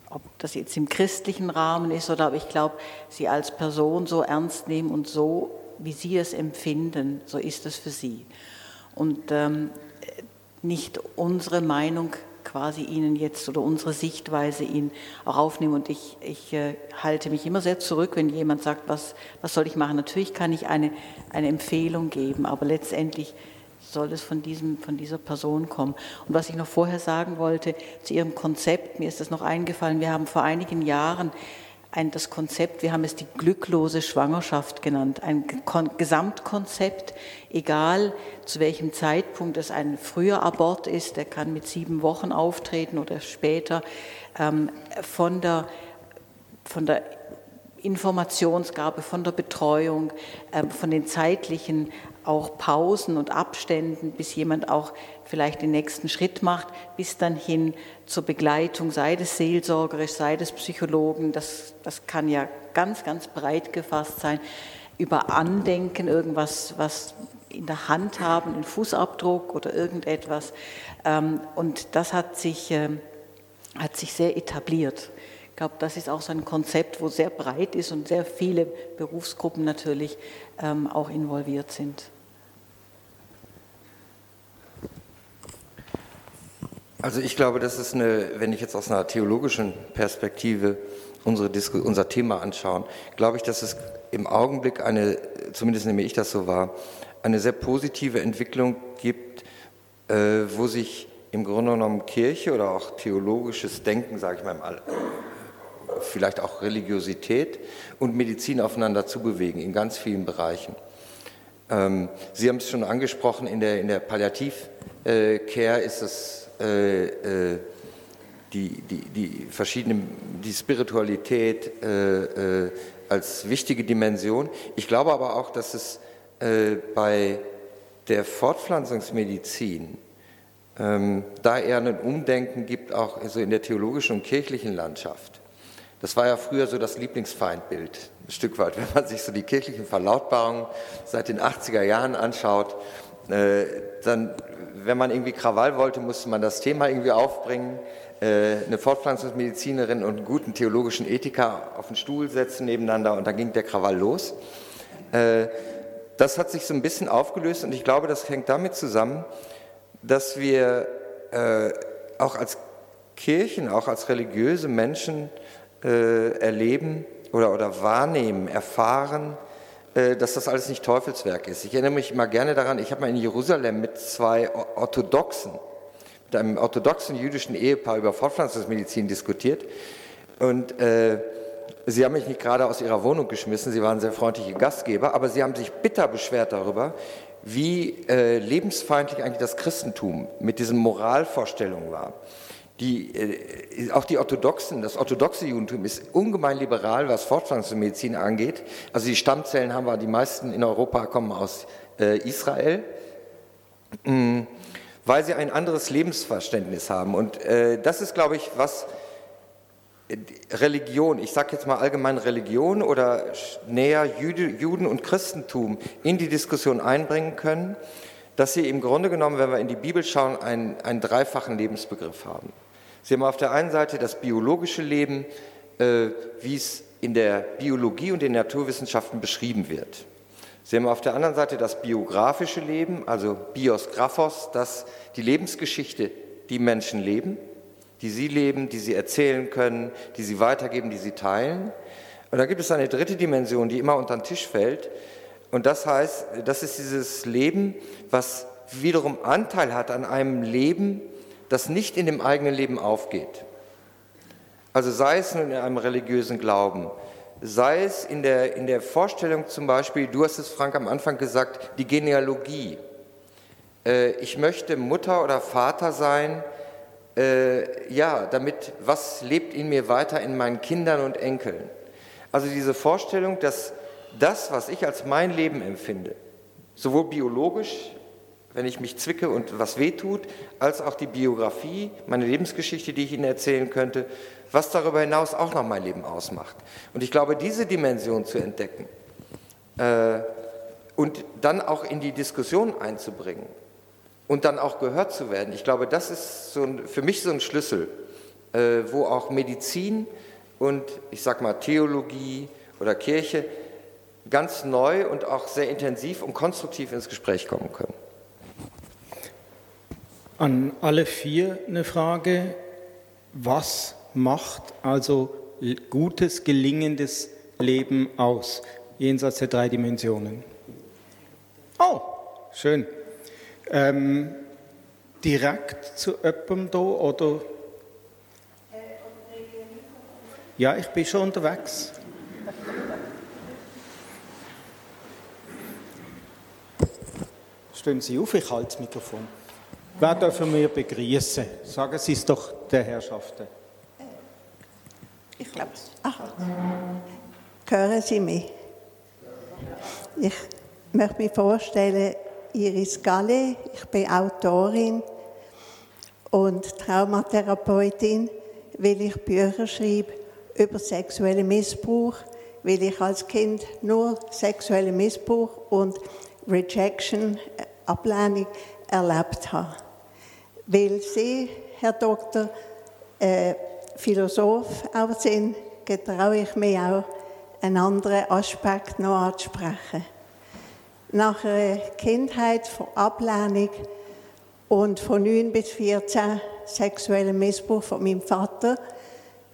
ob das jetzt im christlichen Rahmen ist oder aber ich glaube, sie als Person so ernst nehmen und so wie Sie es empfinden, so ist es für Sie. Und ähm, nicht unsere Meinung quasi Ihnen jetzt oder unsere Sichtweise Ihnen auch aufnehmen. Und ich, ich äh, halte mich immer sehr zurück, wenn jemand sagt, was, was soll ich machen. Natürlich kann ich eine, eine Empfehlung geben, aber letztendlich soll es von, diesem, von dieser Person kommen. Und was ich noch vorher sagen wollte zu Ihrem Konzept, mir ist das noch eingefallen, wir haben vor einigen Jahren ein, das Konzept, wir haben es die glücklose Schwangerschaft genannt, ein Gesamtkonzept, egal zu welchem Zeitpunkt es ein früher Abort ist, der kann mit sieben Wochen auftreten oder später, ähm, von der, von der Informationsgabe, von der Betreuung, ähm, von den zeitlichen auch Pausen und Abständen, bis jemand auch vielleicht den nächsten Schritt macht, bis dann hin zur Begleitung, sei das seelsorgerisch, sei das Psychologen, das, das kann ja ganz, ganz breit gefasst sein, über Andenken, irgendwas, was in der Hand haben, einen Fußabdruck oder irgendetwas. Ähm, und das hat sich, ähm, hat sich sehr etabliert. Ich glaube, das ist auch so ein Konzept, wo sehr breit ist und sehr viele Berufsgruppen natürlich ähm, auch involviert sind. Also ich glaube, das ist eine, wenn ich jetzt aus einer theologischen Perspektive unsere unser Thema anschauen, glaube ich, dass es im Augenblick eine, zumindest nehme ich das so wahr, eine sehr positive Entwicklung gibt, äh, wo sich im Grunde genommen Kirche oder auch theologisches Denken, sage ich mal, vielleicht auch Religiosität und Medizin aufeinander zubewegen in ganz vielen Bereichen. Ähm, Sie haben es schon angesprochen, in der, in der Palliativcare ist es äh, äh, die, die, die verschiedenen, die Spiritualität äh, äh, als wichtige Dimension. Ich glaube aber auch, dass es äh, bei der Fortpflanzungsmedizin ähm, da eher ein Umdenken gibt, auch so in der theologischen und kirchlichen Landschaft. Das war ja früher so das Lieblingsfeindbild, ein Stück weit. Wenn man sich so die kirchlichen Verlautbarungen seit den 80er Jahren anschaut, äh, dann, wenn man irgendwie Krawall wollte, musste man das Thema irgendwie aufbringen, äh, eine Fortpflanzungsmedizinerin und einen guten theologischen Ethiker auf den Stuhl setzen nebeneinander und dann ging der Krawall los. Äh, das hat sich so ein bisschen aufgelöst und ich glaube, das hängt damit zusammen, dass wir auch als Kirchen, auch als religiöse Menschen erleben oder, oder wahrnehmen, erfahren, dass das alles nicht Teufelswerk ist. Ich erinnere mich immer gerne daran, ich habe mal in Jerusalem mit zwei Orthodoxen, mit einem orthodoxen jüdischen Ehepaar über Fortpflanzungsmedizin diskutiert. Und äh, sie haben mich nicht gerade aus ihrer Wohnung geschmissen, sie waren sehr freundliche Gastgeber, aber sie haben sich bitter beschwert darüber, wie äh, lebensfeindlich eigentlich das Christentum mit diesen Moralvorstellungen war. Die, äh, auch die Orthodoxen, das orthodoxe Judentum ist ungemein liberal, was Fortpflanzungsmedizin angeht. Also die Stammzellen haben wir, die meisten in Europa kommen aus äh, Israel, mm, weil sie ein anderes Lebensverständnis haben. Und äh, das ist, glaube ich, was Religion, ich sage jetzt mal allgemein Religion oder näher Jude, Juden und Christentum in die Diskussion einbringen können, dass sie im Grunde genommen, wenn wir in die Bibel schauen, einen, einen dreifachen Lebensbegriff haben. Sie haben auf der einen Seite das biologische Leben, äh, wie es in der Biologie und den Naturwissenschaften beschrieben wird. Sie haben auf der anderen Seite das biografische Leben, also Bios Graphos, das die Lebensgeschichte, die Menschen leben, die sie leben, die sie erzählen können, die sie weitergeben, die sie teilen. Und da gibt es eine dritte Dimension, die immer unter den Tisch fällt. Und das heißt, das ist dieses Leben, was wiederum Anteil hat an einem Leben, das nicht in dem eigenen Leben aufgeht. Also sei es nun in einem religiösen Glauben, sei es in der, in der Vorstellung zum Beispiel, du hast es Frank am Anfang gesagt, die Genealogie. Äh, ich möchte Mutter oder Vater sein, äh, ja, damit, was lebt in mir weiter in meinen Kindern und Enkeln? Also diese Vorstellung, dass das, was ich als mein Leben empfinde, sowohl biologisch wenn ich mich zwicke und was wehtut, als auch die Biografie, meine Lebensgeschichte, die ich Ihnen erzählen könnte, was darüber hinaus auch noch mein Leben ausmacht. Und ich glaube, diese Dimension zu entdecken äh, und dann auch in die Diskussion einzubringen und dann auch gehört zu werden, ich glaube, das ist so ein, für mich so ein Schlüssel, äh, wo auch Medizin und ich sag mal Theologie oder Kirche ganz neu und auch sehr intensiv und konstruktiv ins Gespräch kommen können. An alle vier eine Frage. Was macht also gutes, gelingendes Leben aus, jenseits der drei Dimensionen? Oh, schön. Ähm, direkt zu jemandem da oder? Ja, ich bin schon unterwegs. Stehen Sie auf, ich halte das Mikrofon. Wer dürfen wir begrüßen? Sagen Sie es doch der Herrschaften. Ich glaube, ach, hören Sie mich? Ich möchte mich vorstellen, Iris Galle, ich bin Autorin und Traumatherapeutin, weil ich Bücher schreibe über sexuellen Missbrauch, weil ich als Kind nur sexuellen Missbrauch und Rejection, Ablehnung erlebt habe weil Sie, Herr Doktor, äh, Philosoph auch sind, getraue ich mich auch, einen anderen Aspekt noch anzusprechen. Nach einer Kindheit von Ablehnung und von 9 bis 14 sexuellem Missbrauch von meinem Vater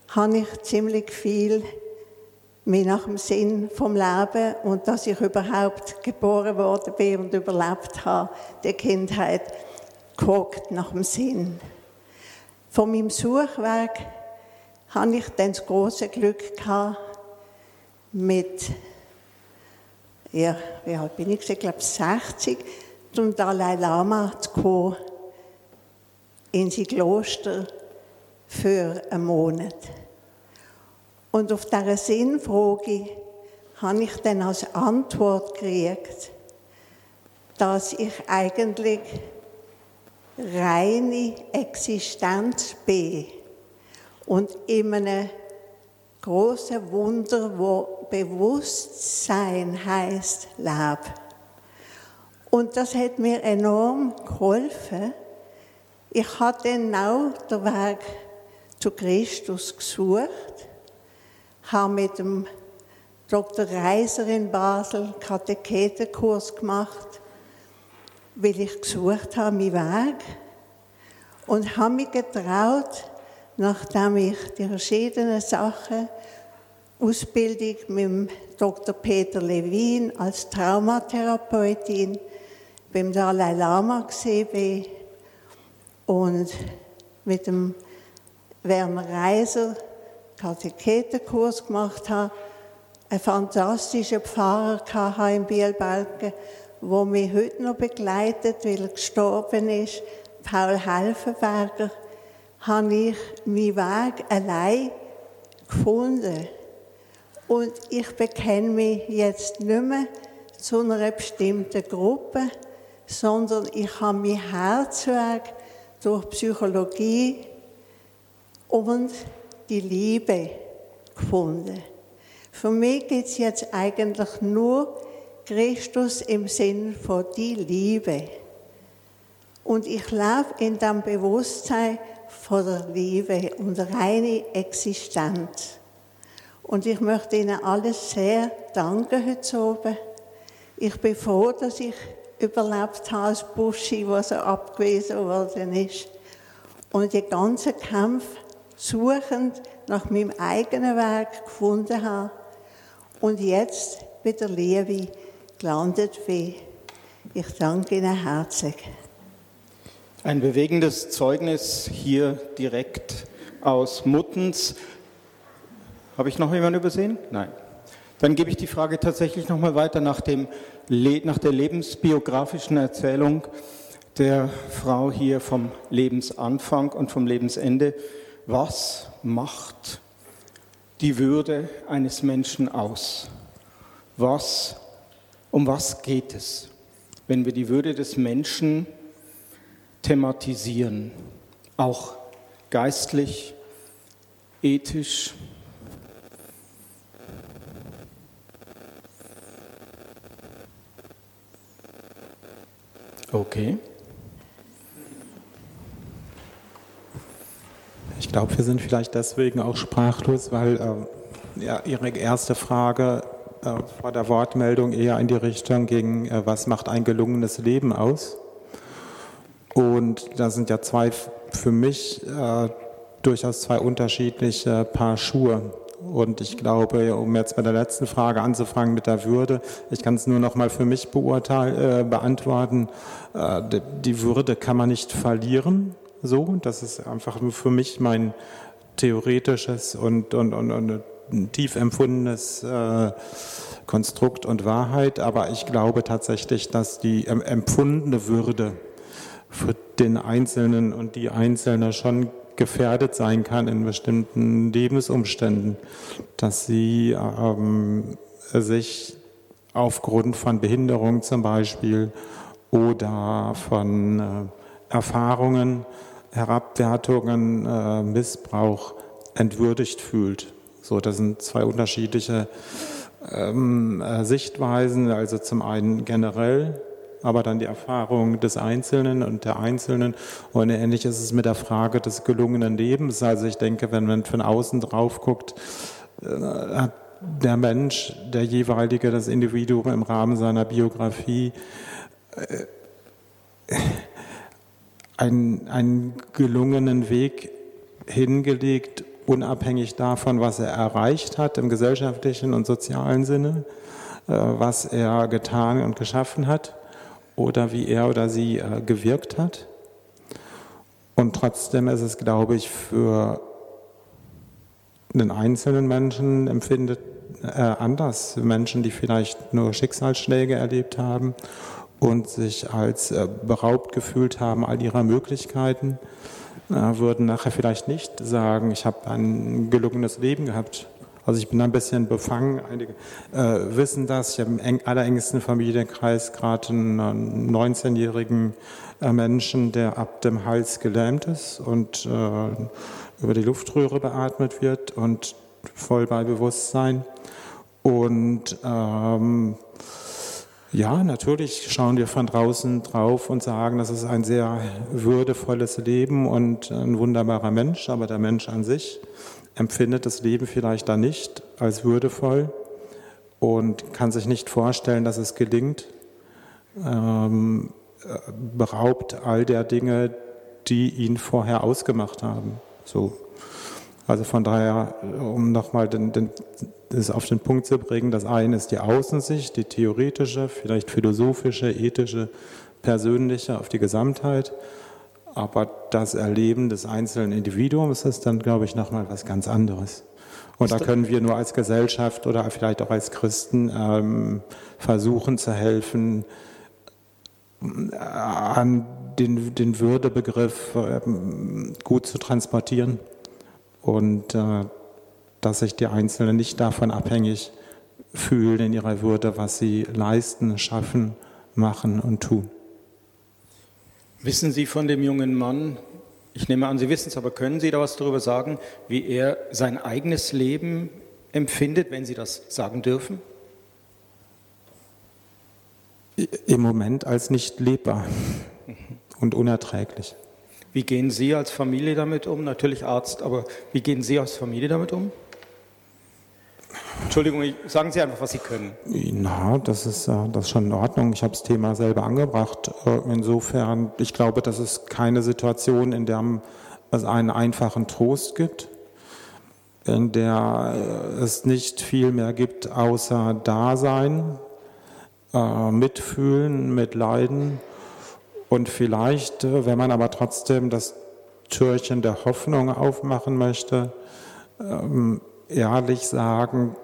habe ich ziemlich viel mir nach dem Sinn vom Leben und dass ich überhaupt geboren worden bin und überlebt habe, die Kindheit geguckt nach dem Sinn. Von meinem Suchwerk hatte ich dann das große Glück gehabt, mit, ja, wie alt bin ich? Ich glaube 60, zum Dalai Lama zu kommen, in sein Kloster für einen Monat. Und auf diese Sinnfrage habe ich dann als Antwort gekriegt, dass ich eigentlich reine Existenz bin und in einem große Wunder, wo Bewusstsein heißt Lab. Und das hat mir enorm geholfen. Ich hatte genau den Weg zu Christus gesucht, habe mit dem Dr. Reiser in Basel Katechetenkurs gemacht, weil ich gesucht habe, meinen Weg. Und habe mich getraut, nachdem ich die verschiedenen Sachen, Ausbildung mit dem Dr. Peter Levin als Traumatherapeutin beim Dalai Lama gesehen und mit dem Werner Reiser Katechetenkurs gemacht habe, einen fantastischen Pfarrer hatte in Bielbalken, der mich heute noch begleitet, weil er gestorben ist, Paul Helfenberger, habe ich meinen Weg allein gefunden. Und ich bekenne mich jetzt nicht mehr zu einer bestimmten Gruppe, sondern ich habe mein Herzwerk durch Psychologie und die Liebe gefunden. Für mich geht es jetzt eigentlich nur Christus im Sinn von die Liebe. Und ich lebe in dem Bewusstsein von der Liebe und reine Existenz. Und ich möchte Ihnen alles sehr danken heute Abend. Ich bin froh, dass ich überlebt habe als Buschi, was so abgewiesen worden ist. Und die ganzen Kämpfe suchend nach meinem eigenen Weg gefunden habe und jetzt bei der Liebe gelandet bin. Ich danke Ihnen herzlich. Ein bewegendes Zeugnis hier direkt aus Muttens. Habe ich noch jemanden übersehen? Nein. Dann gebe ich die Frage tatsächlich nochmal weiter nach, dem, nach der lebensbiografischen Erzählung der Frau hier vom Lebensanfang und vom Lebensende. Was macht die Würde eines Menschen aus? Was, um was geht es, wenn wir die Würde des Menschen thematisieren, auch geistlich, ethisch? Okay. Ich glaube, wir sind vielleicht deswegen auch sprachlos, weil äh, ja, Ihre erste Frage äh, vor der Wortmeldung eher in die Richtung ging, äh, was macht ein gelungenes Leben aus? Und da sind ja zwei für mich äh, durchaus zwei unterschiedliche Paar Schuhe. Und ich glaube, um jetzt bei der letzten Frage anzufangen mit der Würde, ich kann es nur noch mal für mich beurteilen, äh, beantworten. Äh, die Würde kann man nicht verlieren. So, das ist einfach für mich mein theoretisches und, und, und, und tief empfundenes äh, Konstrukt und Wahrheit. Aber ich glaube tatsächlich, dass die empfundene Würde für den Einzelnen und die Einzelne schon gefährdet sein kann in bestimmten Lebensumständen, dass sie ähm, sich aufgrund von Behinderung zum Beispiel oder von äh, Erfahrungen Herabwertungen, äh, Missbrauch entwürdigt fühlt. So, das sind zwei unterschiedliche ähm, äh, Sichtweisen. Also zum einen generell, aber dann die Erfahrung des Einzelnen und der Einzelnen. Und ähnlich ist es mit der Frage des gelungenen Lebens. Also ich denke, wenn man von außen drauf guckt, äh, hat der Mensch, der jeweilige, das Individuum im Rahmen seiner Biografie äh, einen, einen gelungenen Weg hingelegt, unabhängig davon, was er erreicht hat im gesellschaftlichen und sozialen Sinne, äh, was er getan und geschaffen hat oder wie er oder sie äh, gewirkt hat. Und trotzdem ist es, glaube ich, für den einzelnen Menschen empfindet äh, anders. Menschen, die vielleicht nur Schicksalsschläge erlebt haben und sich als äh, beraubt gefühlt haben all ihrer Möglichkeiten, würden nachher vielleicht nicht sagen, ich habe ein gelungenes Leben gehabt. Also ich bin ein bisschen befangen. Einige äh, wissen das. Ich habe im eng, allerengsten Familienkreis gerade einen 19-jährigen äh, Menschen, der ab dem Hals gelähmt ist und äh, über die Luftröhre beatmet wird. Und voll bei Bewusstsein. Und ähm, ja, natürlich schauen wir von draußen drauf und sagen, das ist ein sehr würdevolles Leben und ein wunderbarer Mensch, aber der Mensch an sich empfindet das Leben vielleicht da nicht als würdevoll und kann sich nicht vorstellen, dass es gelingt, ähm, beraubt all der Dinge, die ihn vorher ausgemacht haben. So. Also von daher, um nochmal den, den, das auf den Punkt zu bringen, das eine ist die Außensicht, die theoretische, vielleicht philosophische, ethische, persönliche auf die Gesamtheit. Aber das Erleben des einzelnen Individuums ist dann, glaube ich, nochmal was ganz anderes. Und da können wir nur als Gesellschaft oder vielleicht auch als Christen ähm, versuchen zu helfen, äh, an den, den Würdebegriff ähm, gut zu transportieren und äh, dass sich die Einzelnen nicht davon abhängig fühlen in ihrer Würde, was sie leisten, schaffen, machen und tun. Wissen Sie von dem jungen Mann, ich nehme an, Sie wissen es, aber können Sie da was darüber sagen, wie er sein eigenes Leben empfindet, wenn Sie das sagen dürfen? Im Moment als nicht lebbar und unerträglich. Wie gehen Sie als Familie damit um? Natürlich Arzt, aber wie gehen Sie als Familie damit um? Entschuldigung, sagen Sie einfach, was Sie können. Na, das ist, äh, das ist schon in Ordnung. Ich habe das Thema selber angebracht. Äh, insofern, ich glaube, das ist keine Situation, in der es einen einfachen Trost gibt, in der äh, es nicht viel mehr gibt außer Dasein, Mitfühlen, Mitleiden und vielleicht, wenn man aber trotzdem das Türchen der Hoffnung aufmachen möchte, ähm, ehrlich sagen,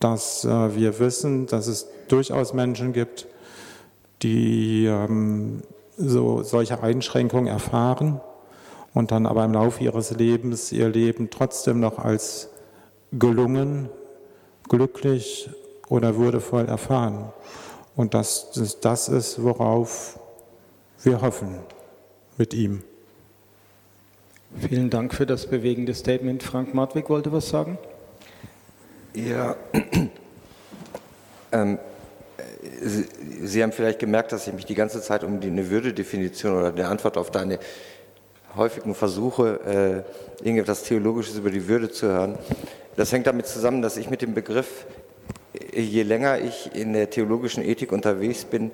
dass äh, wir wissen, dass es durchaus Menschen gibt, die ähm, so, solche Einschränkungen erfahren und dann aber im Laufe ihres Lebens ihr Leben trotzdem noch als gelungen, glücklich oder würdevoll erfahren. Und dass das das ist, worauf wir hoffen mit ihm. Vielen Dank für das bewegende Statement. Frank Martwig wollte was sagen. Ja, ähm, Sie, Sie, haben vielleicht gemerkt, dass ich mich die ganze Zeit um die, eine Würdedefinition oder eine Antwort auf deine häufigen Versuche, äh, irgendetwas Theologisches über die Würde zu hören. Das hängt damit zusammen, dass ich mit dem Begriff, je länger ich in der theologischen Ethik unterwegs bin,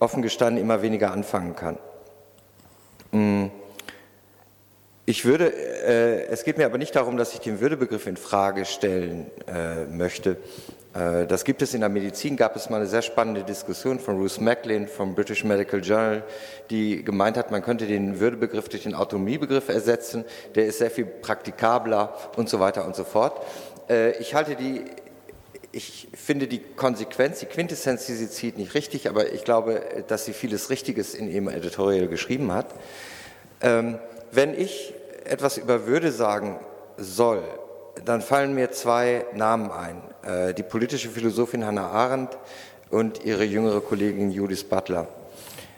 offen gestanden immer weniger anfangen kann. Mhm. Ich würde, äh, es geht mir aber nicht darum, dass ich den Würdebegriff in Frage stellen äh, möchte. Äh, das gibt es in der Medizin, gab es mal eine sehr spannende Diskussion von Ruth Macklin vom British Medical Journal, die gemeint hat, man könnte den Würdebegriff durch den Autonomiebegriff ersetzen, der ist sehr viel praktikabler und so weiter und so fort. Äh, ich halte die ich finde die Konsequenz, die Quintessenz, die sie zieht, nicht richtig, aber ich glaube, dass sie vieles Richtiges in ihrem Editorial geschrieben hat. Ähm, wenn ich etwas über Würde sagen soll, dann fallen mir zwei Namen ein. Äh, die politische Philosophin Hannah Arendt und ihre jüngere Kollegin Judith Butler.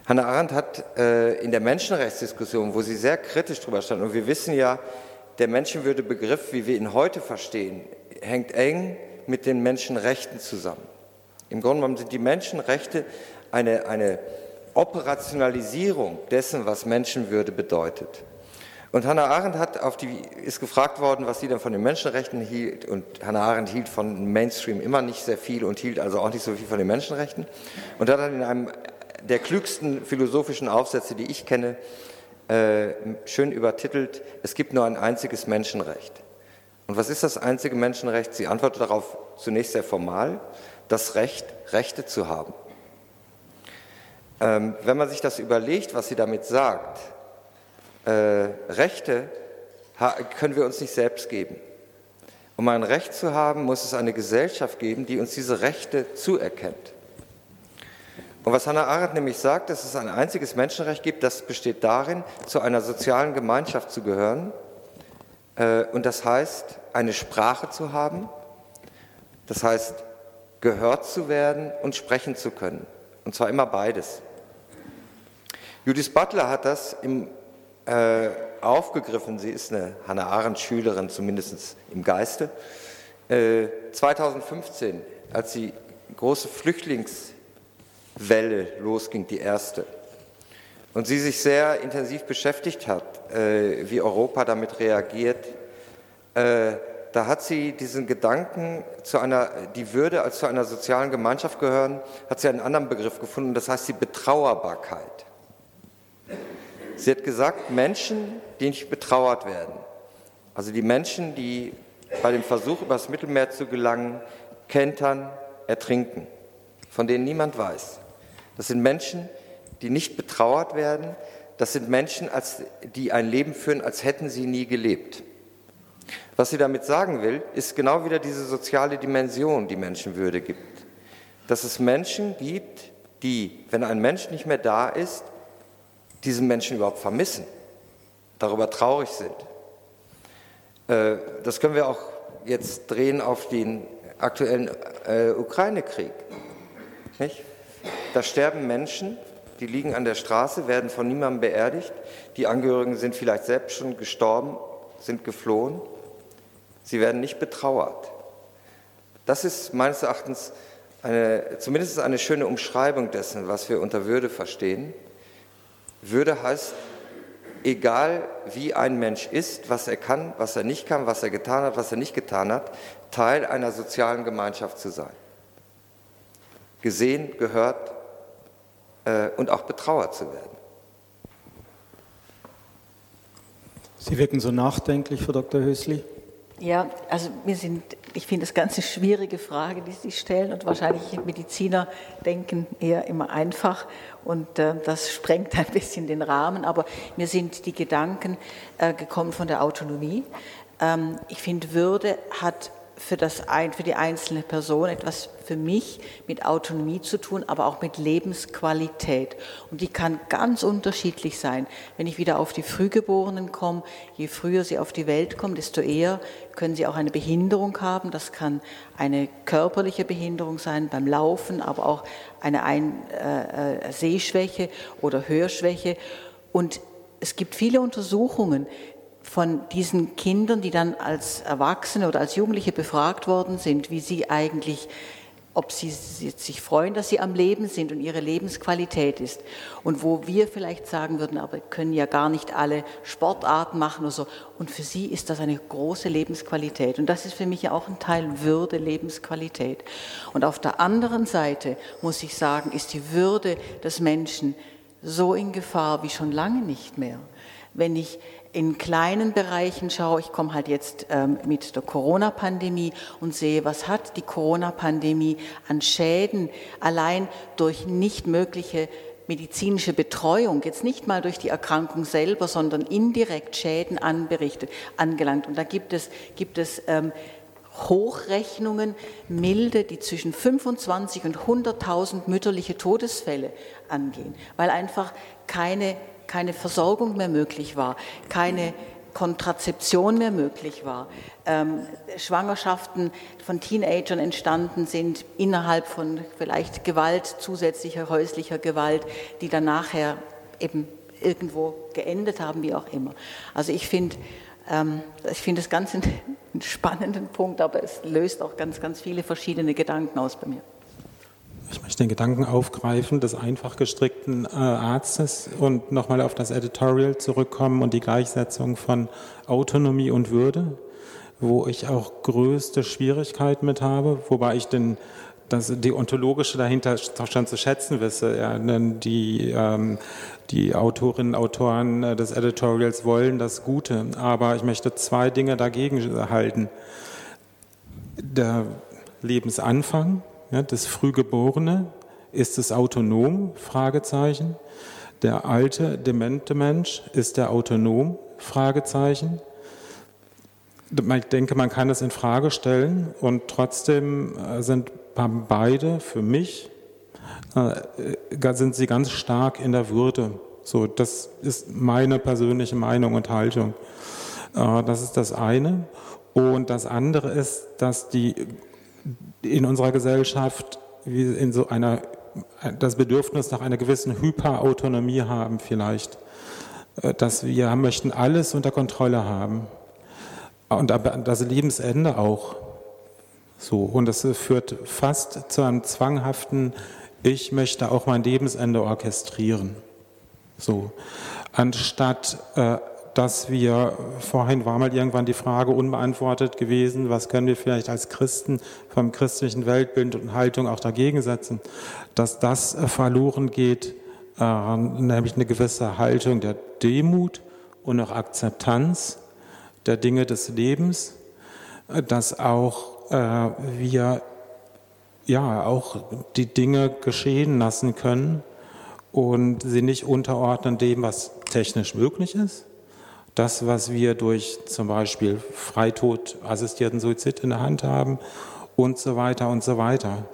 Hannah Arendt hat äh, in der Menschenrechtsdiskussion, wo sie sehr kritisch drüber stand, und wir wissen ja, der Menschenwürdebegriff, wie wir ihn heute verstehen, hängt eng mit den Menschenrechten zusammen. Im Grunde genommen sind die Menschenrechte eine, eine Operationalisierung dessen, was Menschenwürde bedeutet. Und Hannah Arendt hat auf die, ist gefragt worden, was sie denn von den Menschenrechten hielt. Und Hannah Arendt hielt von Mainstream immer nicht sehr viel und hielt also auch nicht so viel von den Menschenrechten. Und hat dann in einem der klügsten philosophischen Aufsätze, die ich kenne, äh, schön übertitelt, es gibt nur ein einziges Menschenrecht. Und was ist das einzige Menschenrecht? Sie antwortet darauf zunächst sehr formal, das Recht, Rechte zu haben. Ähm, wenn man sich das überlegt, was sie damit sagt, äh, Rechte können wir uns nicht selbst geben. Um ein Recht zu haben, muss es eine Gesellschaft geben, die uns diese Rechte zuerkennt. Und was Hannah Arendt nämlich sagt, dass es ein einziges Menschenrecht gibt, das besteht darin, zu einer sozialen Gemeinschaft zu gehören. Äh, und das heißt, eine Sprache zu haben, das heißt, gehört zu werden und sprechen zu können. Und zwar immer beides. Judith Butler hat das im äh, aufgegriffen. Sie ist eine Hannah Arendt-Schülerin, zumindest im Geiste. 2015, äh, als die große Flüchtlingswelle losging, die erste, und sie sich sehr intensiv beschäftigt hat, äh, wie Europa damit reagiert, äh, da hat sie diesen Gedanken, zu einer, die Würde als zu einer sozialen Gemeinschaft gehören, hat sie einen anderen Begriff gefunden, das heißt die Betrauerbarkeit. Sie hat gesagt, Menschen, die nicht betrauert werden, also die Menschen, die bei dem Versuch, übers Mittelmeer zu gelangen, kentern, ertrinken, von denen niemand weiß. Das sind Menschen, die nicht betrauert werden. Das sind Menschen, die ein Leben führen, als hätten sie nie gelebt. Was sie damit sagen will, ist genau wieder diese soziale Dimension, die Menschenwürde gibt. Dass es Menschen gibt, die, wenn ein Mensch nicht mehr da ist, diesen Menschen überhaupt vermissen, darüber traurig sind. Äh, das können wir auch jetzt drehen auf den aktuellen äh, Ukraine-Krieg. Da sterben Menschen, die liegen an der Straße, werden von niemandem beerdigt. Die Angehörigen sind vielleicht selbst schon gestorben, sind geflohen. Sie werden nicht betrauert. Das ist meines Erachtens eine, zumindest eine schöne Umschreibung dessen, was wir unter Würde verstehen. Würde heißt, egal wie ein Mensch ist, was er kann, was er nicht kann, was er getan hat, was er nicht getan hat, Teil einer sozialen Gemeinschaft zu sein. Gesehen, gehört und auch betrauert zu werden. Sie wirken so nachdenklich, Frau Dr. Hösli. Ja, also wir sind, ich finde das ganz eine schwierige Frage, die Sie stellen und wahrscheinlich Mediziner denken eher immer einfach und äh, das sprengt ein bisschen den Rahmen, aber mir sind die Gedanken äh, gekommen von der Autonomie. Ähm, ich finde, Würde hat für, das, für die einzelne Person etwas für mich mit Autonomie zu tun, aber auch mit Lebensqualität. Und die kann ganz unterschiedlich sein. Wenn ich wieder auf die Frühgeborenen komme, je früher sie auf die Welt kommen, desto eher können sie auch eine Behinderung haben. Das kann eine körperliche Behinderung sein beim Laufen, aber auch eine Ein äh, äh Sehschwäche oder Hörschwäche. Und es gibt viele Untersuchungen, von diesen Kindern, die dann als Erwachsene oder als Jugendliche befragt worden sind, wie sie eigentlich, ob sie sich freuen, dass sie am Leben sind und ihre Lebensqualität ist. Und wo wir vielleicht sagen würden, aber können ja gar nicht alle Sportarten machen oder so. Und für sie ist das eine große Lebensqualität. Und das ist für mich ja auch ein Teil Würde, Lebensqualität. Und auf der anderen Seite muss ich sagen, ist die Würde des Menschen so in Gefahr wie schon lange nicht mehr. Wenn ich in kleinen Bereichen schaue, ich komme halt jetzt ähm, mit der Corona-Pandemie und sehe, was hat die Corona-Pandemie an Schäden allein durch nicht mögliche medizinische Betreuung, jetzt nicht mal durch die Erkrankung selber, sondern indirekt Schäden anberichtet, angelangt. Und da gibt es, gibt es ähm, Hochrechnungen, milde, die zwischen 25 und 100.000 mütterliche Todesfälle angehen, weil einfach keine keine Versorgung mehr möglich war, keine Kontrazeption mehr möglich war, ähm, Schwangerschaften von Teenagern entstanden sind innerhalb von vielleicht Gewalt, zusätzlicher häuslicher Gewalt, die dann nachher eben irgendwo geendet haben, wie auch immer. Also ich finde, ähm, ich finde das ganz einen spannenden Punkt, aber es löst auch ganz, ganz viele verschiedene Gedanken aus bei mir. Ich möchte den Gedanken aufgreifen des einfach gestrickten äh, Arztes und nochmal auf das Editorial zurückkommen und die Gleichsetzung von Autonomie und Würde, wo ich auch größte Schwierigkeit mit habe, wobei ich den das die ontologische dahinter schon zu schätzen wisse. Ja, die, ähm, die Autorinnen und Autoren äh, des Editorials wollen das Gute, aber ich möchte zwei Dinge dagegen halten. Der Lebensanfang, ja, das Frühgeborene, ist es autonom? Fragezeichen. Der alte, demente Mensch, ist der autonom? Fragezeichen. Ich denke, man kann es in Frage stellen und trotzdem äh, sind beide für mich äh, sind sie ganz stark in der Würde. So, das ist meine persönliche Meinung und Haltung. Äh, das ist das eine. Und das andere ist, dass die in unserer Gesellschaft in so einer, das Bedürfnis nach einer gewissen Hyperautonomie haben vielleicht, äh, dass wir möchten alles unter Kontrolle haben und das Lebensende auch. So, und das führt fast zu einem zwanghaften, ich möchte auch mein Lebensende orchestrieren. So, anstatt äh, dass wir, vorhin war mal irgendwann die Frage unbeantwortet gewesen, was können wir vielleicht als Christen vom christlichen Weltbild und Haltung auch dagegen setzen, dass das äh, verloren geht, äh, nämlich eine gewisse Haltung der Demut und auch Akzeptanz der Dinge des Lebens, äh, dass auch wir ja auch die Dinge geschehen lassen können und sie nicht unterordnen dem, was technisch möglich ist. Das, was wir durch zum Beispiel Freitod, assistierten Suizid in der Hand haben und so weiter und so weiter.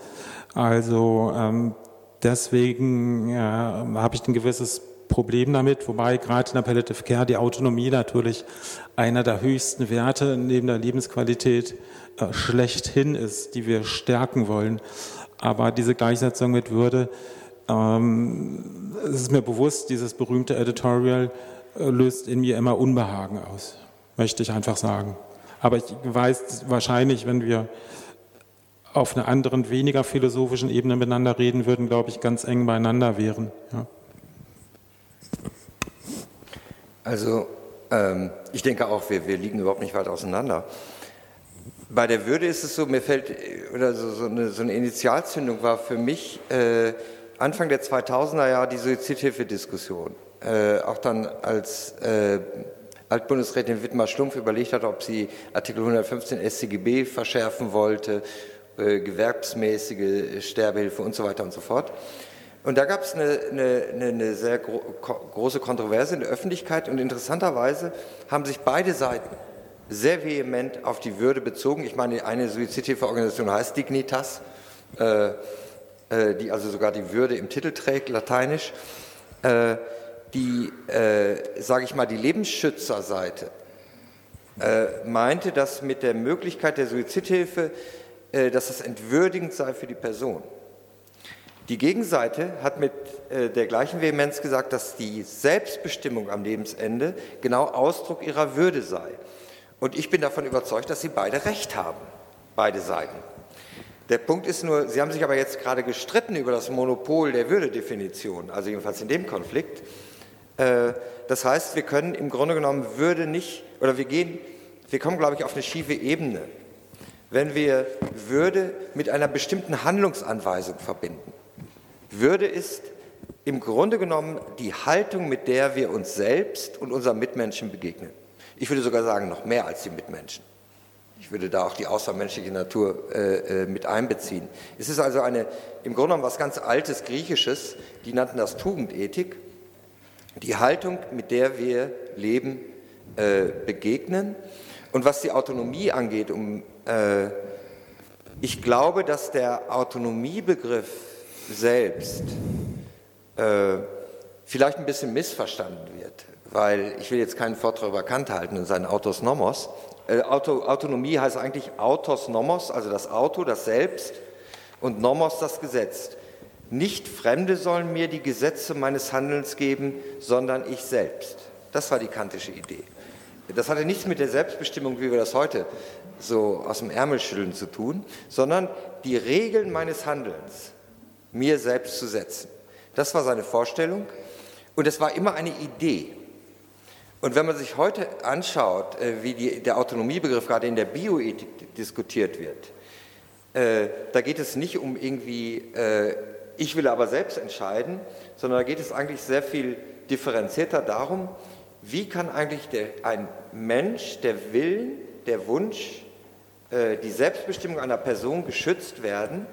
Also ähm, deswegen äh, habe ich ein gewisses Problem damit, wobei gerade in der Palliative Care die Autonomie natürlich einer der höchsten Werte neben der Lebensqualität äh, schlechthin ist, die wir stärken wollen. Aber diese Gleichsetzung mit Würde, ähm, es ist mir bewusst, dieses berühmte Editorial löst in mir immer Unbehagen aus, möchte ich einfach sagen. Aber ich weiß wahrscheinlich, wenn wir auf einer anderen, weniger philosophischen Ebene miteinander reden würden, glaube ich, ganz eng beieinander wären. Ja. Also ähm, ich denke auch, wir, wir liegen überhaupt nicht weit auseinander. Bei der Würde ist es so, mir fällt, oder so, so, eine, so eine, Initialzündung war für mich äh, Anfang der 2000er Jahre die Suizidhilfe-Diskussion. Äh, auch dann als äh, Altbundesrätin Wittmar Schlumpf überlegt hat, ob sie Artikel 115 SCGB verschärfen wollte äh, gewerbsmäßige Sterbehilfe und so weiter und so fort. Und da gab es eine, eine, eine, sehr gro große Kontroverse in der Öffentlichkeit und interessanterweise haben sich beide Seiten sehr vehement auf die Würde bezogen. Ich meine, eine Suizidhilfeorganisation heißt Dignitas, äh, äh, die also sogar die Würde im Titel trägt, lateinisch. Äh, die, äh, sage ich mal, die Lebensschützerseite äh, meinte, dass mit der Möglichkeit der Suizidhilfe äh, dass das entwürdigend sei für die Person. Die Gegenseite hat mit äh, der gleichen Vehemenz gesagt, dass die Selbstbestimmung am Lebensende genau Ausdruck ihrer Würde sei. Und ich bin davon überzeugt, dass sie beide recht haben, beide Seiten. Der Punkt ist nur, Sie haben sich aber jetzt gerade gestritten über das Monopol der Würdedefinition, also jedenfalls in dem Konflikt. Äh, das heißt, wir können im Grunde genommen Würde nicht, oder wir gehen, wir kommen, glaube ich, auf eine schiefe Ebene wenn wir Würde mit einer bestimmten Handlungsanweisung verbinden. Würde ist im Grunde genommen die Haltung, mit der wir uns selbst und unseren Mitmenschen begegnen. Ich würde sogar sagen, noch mehr als die Mitmenschen. Ich würde da auch die außermenschliche Natur äh, äh mit einbeziehen. Es ist also eine, im Grunde genommen was ganz Altes Griechisches, die nannten das Tugendethik, die Haltung, mit der wir Leben äh, begegnen. Und was die Autonomie angeht, um äh, ich glaube, dass der Autonomiebegriff selbst äh, vielleicht ein bisschen missverstanden wird, weil ich will jetzt keinen Vortrag über Kant halten und seinen Autos Nomos. Äh, Auto, Autonomie heißt eigentlich Autos Nomos, also das Auto, das Selbst, und Nomos das Gesetz. Nicht Fremde sollen mir die Gesetze meines Handelns geben, sondern ich selbst. Das war die kantische Idee. Das hatte nichts mit der Selbstbestimmung, wie wir das heute so aus dem Ärmel schütteln zu tun, sondern die Regeln meines Handelns mir selbst zu setzen. Das war seine Vorstellung und es war immer eine Idee. Und wenn man sich heute anschaut, äh, wie die, der Autonomiebegriff gerade in der Bioethik diskutiert wird, äh, da geht es nicht um irgendwie, äh, ich will aber selbst entscheiden, sondern da geht es eigentlich sehr viel differenzierter darum, wie kann eigentlich der, ein Mensch, der Willen, der Wunsch, äh, die Selbstbestimmung einer Person geschützt werden,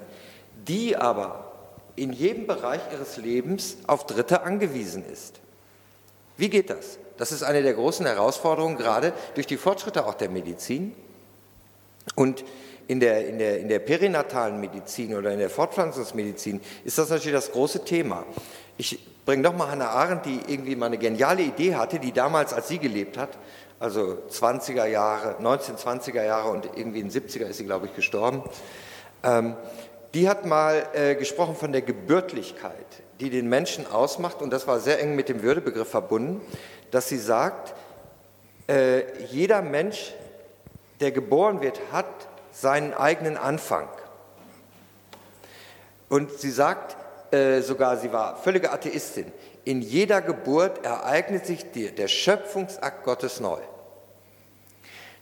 die aber in jedem Bereich ihres Lebens auf Dritte angewiesen ist. Wie geht das? Das ist eine der großen Herausforderungen, gerade durch die Fortschritte auch der Medizin. Und in der, in, der, in der perinatalen Medizin oder in der Fortpflanzungsmedizin ist das natürlich das große Thema. Ich bringe nochmal Hannah Arendt, die irgendwie mal eine geniale Idee hatte, die damals, als sie gelebt hat, also 20er Jahre, 1920er Jahre und irgendwie in den 70er ist sie, glaube ich, gestorben. Ähm, die hat mal äh, gesprochen von der Gebürtlichkeit, die den Menschen ausmacht, und das war sehr eng mit dem Würdebegriff verbunden, dass sie sagt, äh, jeder Mensch, der geboren wird, hat seinen eigenen Anfang. Und sie sagt äh, sogar, sie war völlige Atheistin, in jeder Geburt ereignet sich die, der Schöpfungsakt Gottes neu.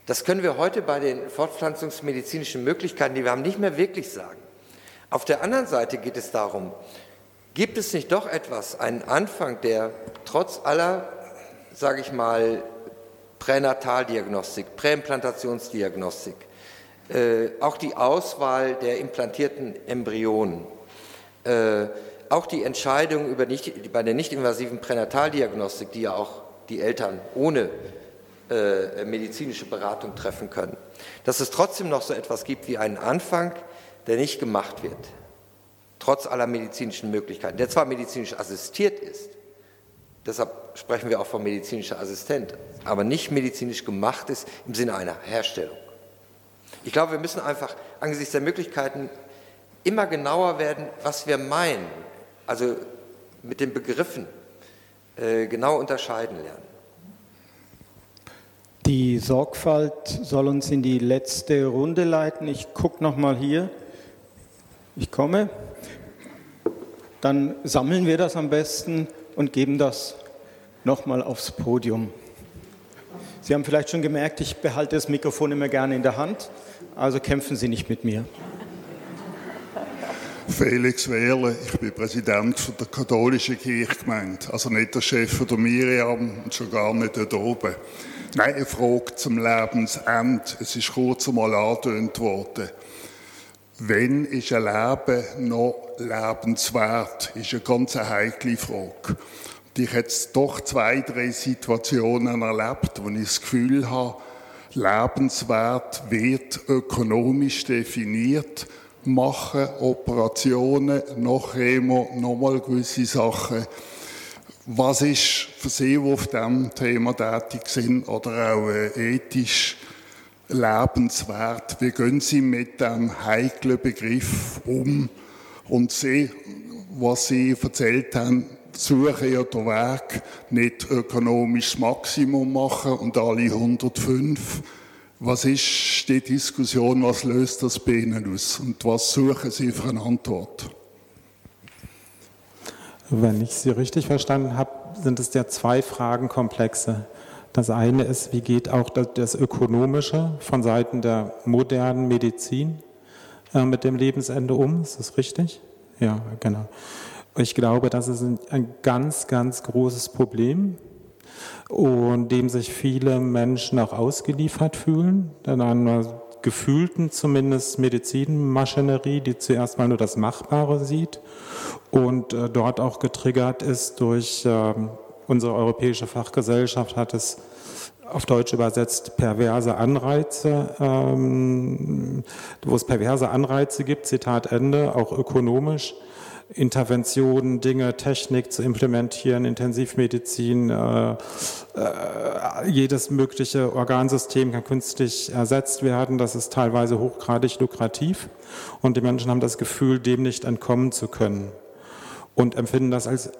Das können wir heute bei den fortpflanzungsmedizinischen Möglichkeiten, die wir haben, nicht mehr wirklich sagen. Auf der anderen Seite geht es darum, gibt es nicht doch etwas, einen Anfang, der trotz aller, sage ich mal, Pränataldiagnostik, Präimplantationsdiagnostik, auch die Auswahl der implantierten Embryonen, äh, auch die Entscheidung über nicht, bei der nicht-invasiven Pränataldiagnostik, die ja auch die Eltern ohne äh, medizinische Beratung treffen können, dass es trotzdem noch so etwas gibt wie einen Anfang, der nicht gemacht wird, trotz aller medizinischen Möglichkeiten, der zwar medizinisch assistiert ist, deshalb sprechen wir auch von medizinischer Assistent, aber nicht medizinisch gemacht ist im Sinne einer Herstellung. Ich glaube, wir müssen einfach angesichts der Möglichkeiten immer genauer werden, was wir meinen also mit den Begriffen äh, genau unterscheiden lernen. Die Sorgfalt soll uns in die letzte Runde leiten. Ich gucke nochmal hier. Ich komme. Dann sammeln wir das am besten und geben das nochmal aufs Podium. Sie haben vielleicht schon gemerkt, ich behalte das Mikrofon immer gerne in der Hand, also kämpfen Sie nicht mit mir. Felix Wehrle, ich bin Präsident der katholischen Kirchgemeinde, also nicht der Chef der Miriam und schon gar nicht dort oben. Nein, eine Frage zum Lebensende. Es ist kurz einmal angetönt worden. Wenn ist ein Leben noch lebenswert? Ist eine ganz heikle Frage. Ich jetzt doch zwei, drei Situationen erlebt, wo ich das Gefühl habe, lebenswert wird ökonomisch definiert machen, Operationen, noch Chemo, nochmal gewisse Sachen. Was ist für Sie, die auf diesem Thema tätig sind oder auch äh, ethisch lebenswert? Wie gehen Sie mit diesem heiklen Begriff um? Und Sie, was Sie erzählt haben, suchen ja den Weg, nicht ökonomisches Maximum machen und alle 105 was ist die Diskussion, was löst das bei Ihnen aus und was suchen Sie für eine Antwort? Wenn ich Sie richtig verstanden habe, sind es ja zwei Fragenkomplexe. Das eine ist, wie geht auch das Ökonomische von Seiten der modernen Medizin äh, mit dem Lebensende um? Ist das richtig? Ja, genau. Ich glaube, das ist ein ganz, ganz großes Problem und dem sich viele Menschen auch ausgeliefert fühlen, in einer gefühlten zumindest Medizinmaschinerie, die zuerst mal nur das Machbare sieht und äh, dort auch getriggert ist durch äh, unsere europäische Fachgesellschaft hat es auf Deutsch übersetzt perverse Anreize, ähm, wo es perverse Anreize gibt, Zitat Ende, auch ökonomisch, Interventionen, Dinge, Technik zu implementieren, Intensivmedizin, äh, äh, jedes mögliche Organsystem kann künstlich ersetzt werden. Das ist teilweise hochgradig lukrativ und die Menschen haben das Gefühl, dem nicht entkommen zu können und empfinden das als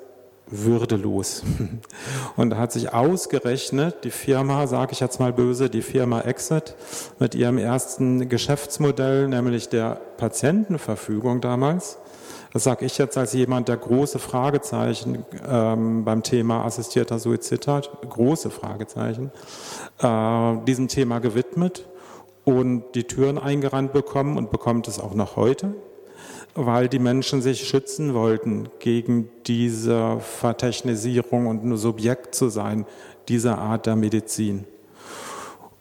würdelos. Und da hat sich ausgerechnet die Firma, sage ich jetzt mal böse, die Firma Exit mit ihrem ersten Geschäftsmodell, nämlich der Patientenverfügung damals, das sage ich jetzt als jemand, der große Fragezeichen ähm, beim Thema assistierter Suizid hat, große Fragezeichen, äh, diesem Thema gewidmet und die Türen eingerannt bekommen und bekommt es auch noch heute, weil die Menschen sich schützen wollten gegen diese Vertechnisierung und nur Subjekt zu sein dieser Art der Medizin.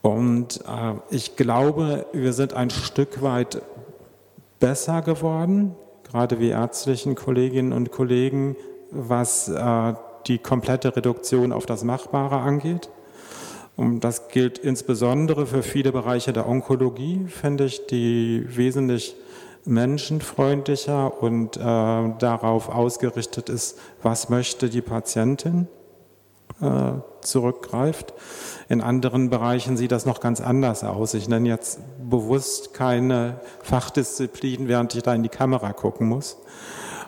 Und äh, ich glaube, wir sind ein Stück weit besser geworden gerade wie ärztlichen Kolleginnen und Kollegen, was äh, die komplette Reduktion auf das Machbare angeht. Und das gilt insbesondere für viele Bereiche der Onkologie, finde ich, die wesentlich menschenfreundlicher und äh, darauf ausgerichtet ist, was möchte die Patientin zurückgreift. In anderen Bereichen sieht das noch ganz anders aus. Ich nenne jetzt bewusst keine Fachdisziplin, während ich da in die Kamera gucken muss.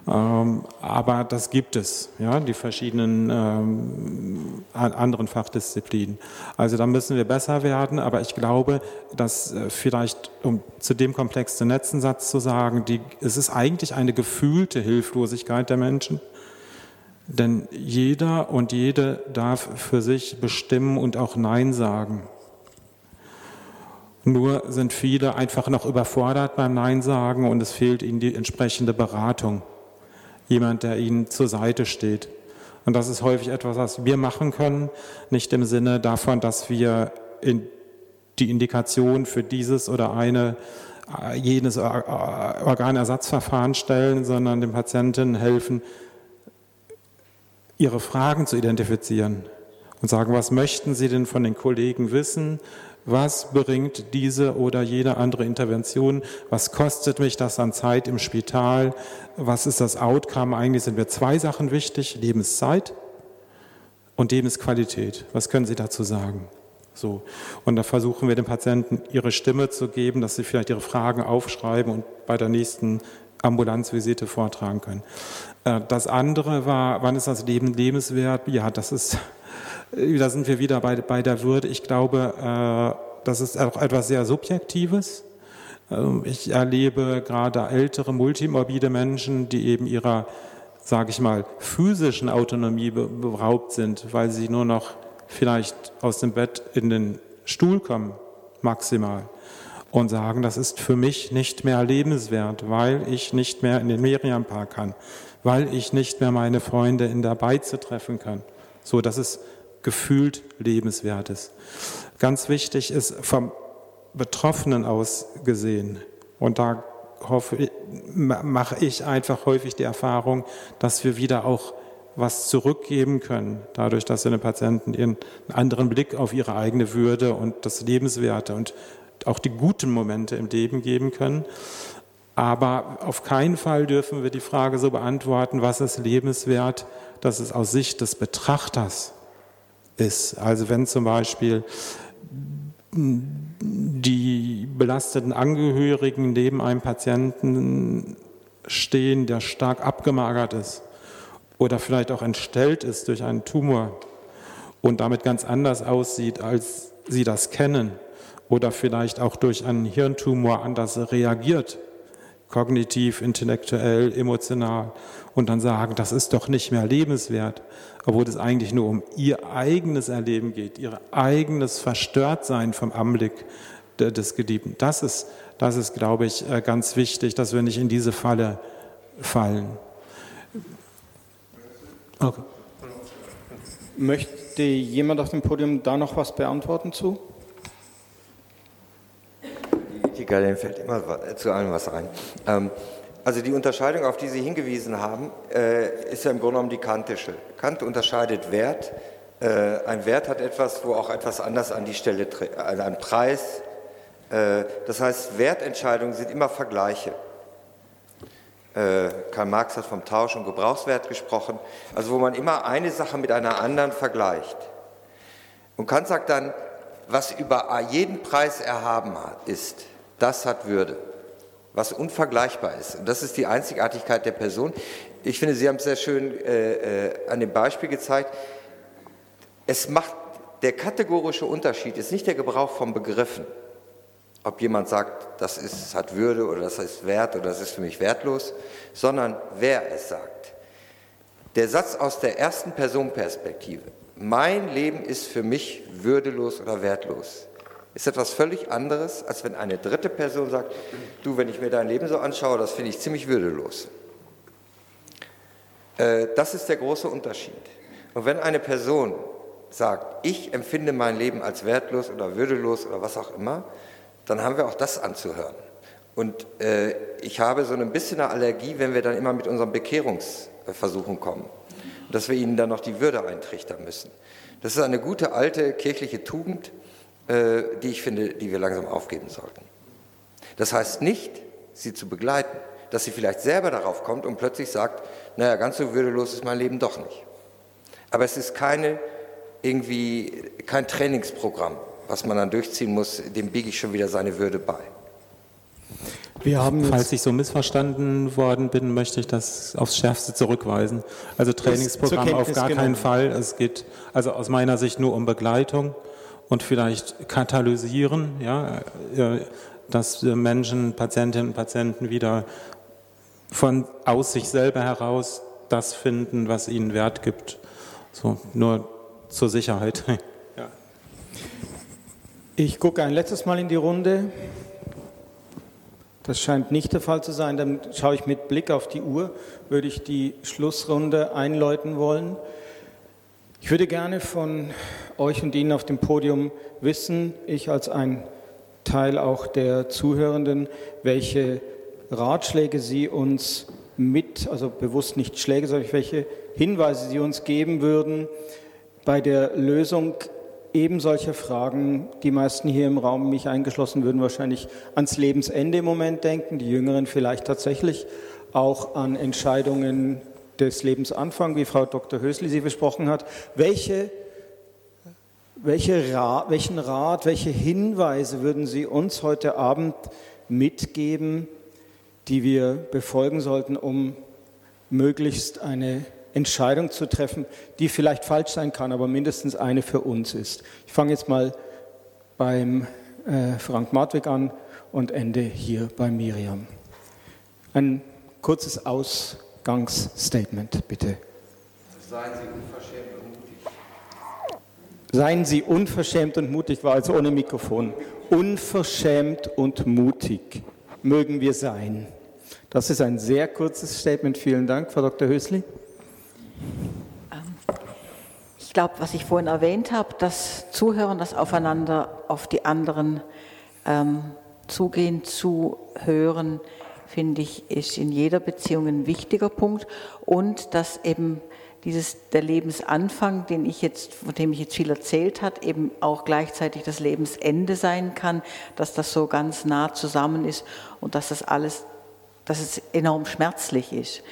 Ähm, aber das gibt es, ja, die verschiedenen ähm, anderen Fachdisziplinen. Also da müssen wir besser werden, aber ich glaube, dass äh, vielleicht, um zu dem Komplex den letzten Satz zu sagen, die, es ist eigentlich eine gefühlte Hilflosigkeit der Menschen. Denn jeder und jede darf für sich bestimmen und auch Nein sagen. Nur sind viele einfach noch überfordert beim Nein sagen und es fehlt ihnen die entsprechende Beratung jemand, der ihnen zur Seite steht. Und das ist häufig etwas, was wir machen können, nicht im Sinne davon, dass wir in die Indikation für dieses oder eine äh, jenes Organersatzverfahren stellen, sondern dem Patienten helfen, ihre Fragen zu identifizieren und sagen, was möchten Sie denn von den Kollegen wissen? was bringt diese oder jede andere Intervention, was kostet mich das an Zeit im Spital, was ist das Outcome. Eigentlich sind mir zwei Sachen wichtig, Lebenszeit und Lebensqualität. Was können Sie dazu sagen? So. Und da versuchen wir den Patienten ihre Stimme zu geben, dass sie vielleicht ihre Fragen aufschreiben und bei der nächsten Ambulanzvisite vortragen können. Äh, das andere war, wann ist das Leben lebenswert? Ja, das ist äh, da sind wir wieder bei, bei der Würde. Ich glaube, äh, das ist auch etwas sehr Subjektives. Ähm, ich erlebe gerade ältere, multimorbide Menschen, die eben ihrer, sage ich mal, physischen Autonomie beraubt sind, weil sie nur noch vielleicht aus dem Bett in den Stuhl kommen, maximal, und sagen, das ist für mich nicht mehr lebenswert, weil ich nicht mehr in den Meriam-Park kann, weil ich nicht mehr meine Freunde in der Beize treffen kann. So, das ist gefühlt Lebenswertes. Ganz wichtig ist vom Betroffenen aus gesehen, und da hoffe, mache ich einfach häufig die Erfahrung, dass wir wieder auch was zurückgeben können, dadurch, dass wir den Patienten einen anderen Blick auf ihre eigene Würde und das Lebenswerte und auch die guten Momente im Leben geben können. Aber auf keinen Fall dürfen wir die Frage so beantworten, was ist lebenswert, dass es aus Sicht des Betrachters ist. Also wenn zum Beispiel die belasteten Angehörigen neben einem Patienten stehen, der stark abgemagert ist oder vielleicht auch entstellt ist durch einen Tumor und damit ganz anders aussieht, als sie das kennen oder vielleicht auch durch einen Hirntumor anders reagiert, kognitiv, intellektuell, emotional und dann sagen, das ist doch nicht mehr lebenswert, obwohl es eigentlich nur um ihr eigenes Erleben geht, ihr eigenes Verstörtsein vom Anblick des Geliebten. Das ist, das ist, glaube ich, äh, ganz wichtig, dass wir nicht in diese Falle fallen. Okay. Möchte jemand auf dem Podium da noch was beantworten zu? Die Ethikerin fällt immer zu allem was ein. Ähm, also die Unterscheidung, auf die Sie hingewiesen haben, äh, ist ja im Grunde genommen die kantische. Kant unterscheidet Wert. Äh, ein Wert hat etwas, wo auch etwas anders an die Stelle tritt, also ein Preis. Äh, das heißt, Wertentscheidungen sind immer Vergleiche. Karl Marx hat vom Tausch- und Gebrauchswert gesprochen, also wo man immer eine Sache mit einer anderen vergleicht. Und Kant sagt dann, was über jeden Preis erhaben ist, das hat Würde was unvergleichbar ist. Und das ist die Einzigartigkeit der Person. Ich finde, Sie haben es sehr schön äh, äh, an dem Beispiel gezeigt. Es macht der kategorische Unterschied ist nicht der Gebrauch von Begriffen. Ob jemand sagt, das ist, hat Würde oder das ist wert oder das ist für mich wertlos, sondern wer es sagt. Der Satz aus der ersten Personenperspektive. Mein Leben ist für mich würdelos oder wertlos ist etwas völlig anderes, als wenn eine dritte Person sagt, du, wenn ich mir dein Leben so anschaue, das finde ich ziemlich würdelos. Äh, das ist der große Unterschied. Und wenn eine Person sagt, ich empfinde mein Leben als wertlos oder würdelos oder was auch immer, dann haben wir auch das anzuhören. Und äh, ich habe so ein bisschen eine Allergie, wenn wir dann immer mit unseren Bekehrungsversuchen kommen, dass wir ihnen dann noch die Würde eintrichtern müssen. Das ist eine gute alte kirchliche Tugend, die ich finde, die wir langsam aufgeben sollten. Das heißt nicht, sie zu begleiten, dass sie vielleicht selber darauf kommt und plötzlich sagt, naja, ganz so würdelos ist mein Leben doch nicht. Aber es ist keine, irgendwie, kein Trainingsprogramm, was man dann durchziehen muss, dem biege ich schon wieder seine Würde bei. Falls ich so missverstanden worden bin, möchte ich das aufs Schärfste zurückweisen. Also Trainingsprogramm auf gar keinen Fall. Es geht also aus meiner Sicht nur um Begleitung und vielleicht katalysieren, ja, äh, dass Menschen, Patientinnen und Patienten wieder von aus sich selber heraus das finden, was ihnen Wert gibt. So, nur zur Sicherheit. Ja. Ich gucke ein letztes Mal in die Runde. Das scheint nicht der Fall zu sein. Dann schaue ich mit Blick auf die Uhr, würde ich die Schlussrunde einläuten wollen. Ich würde gerne von euch und Ihnen auf dem Podium wissen, ich als ein Teil auch der Zuhörenden, welche Ratschläge Sie uns mit, also bewusst nicht Schläge, sondern welche Hinweise Sie uns geben würden bei der Lösung eben solcher Fragen. Die meisten hier im Raum, mich eingeschlossen, würden wahrscheinlich ans Lebensende im Moment denken, die Jüngeren vielleicht tatsächlich auch an Entscheidungen des Lebensanfangs, wie Frau Dr. Hösli sie besprochen hat. Welche, welche Rat, welchen Rat, welche Hinweise würden Sie uns heute Abend mitgeben, die wir befolgen sollten, um möglichst eine Entscheidung zu treffen, die vielleicht falsch sein kann, aber mindestens eine für uns ist. Ich fange jetzt mal beim äh, Frank Martwig an und ende hier bei Miriam. Ein kurzes Ausgangsstatement, bitte. Seien Sie unverschämt und mutig. Seien Sie unverschämt und mutig, war also ohne Mikrofon. Unverschämt und mutig mögen wir sein. Das ist ein sehr kurzes Statement. Vielen Dank, Frau Dr. Hösli. Ich glaube, was ich vorhin erwähnt habe, das Zuhören, das Aufeinander auf die anderen ähm, zugehen, zuhören, finde ich, ist in jeder Beziehung ein wichtiger Punkt. Und dass eben dieses, der Lebensanfang, den ich jetzt, von dem ich jetzt viel erzählt habe, eben auch gleichzeitig das Lebensende sein kann, dass das so ganz nah zusammen ist und dass das alles, dass es enorm schmerzlich ist.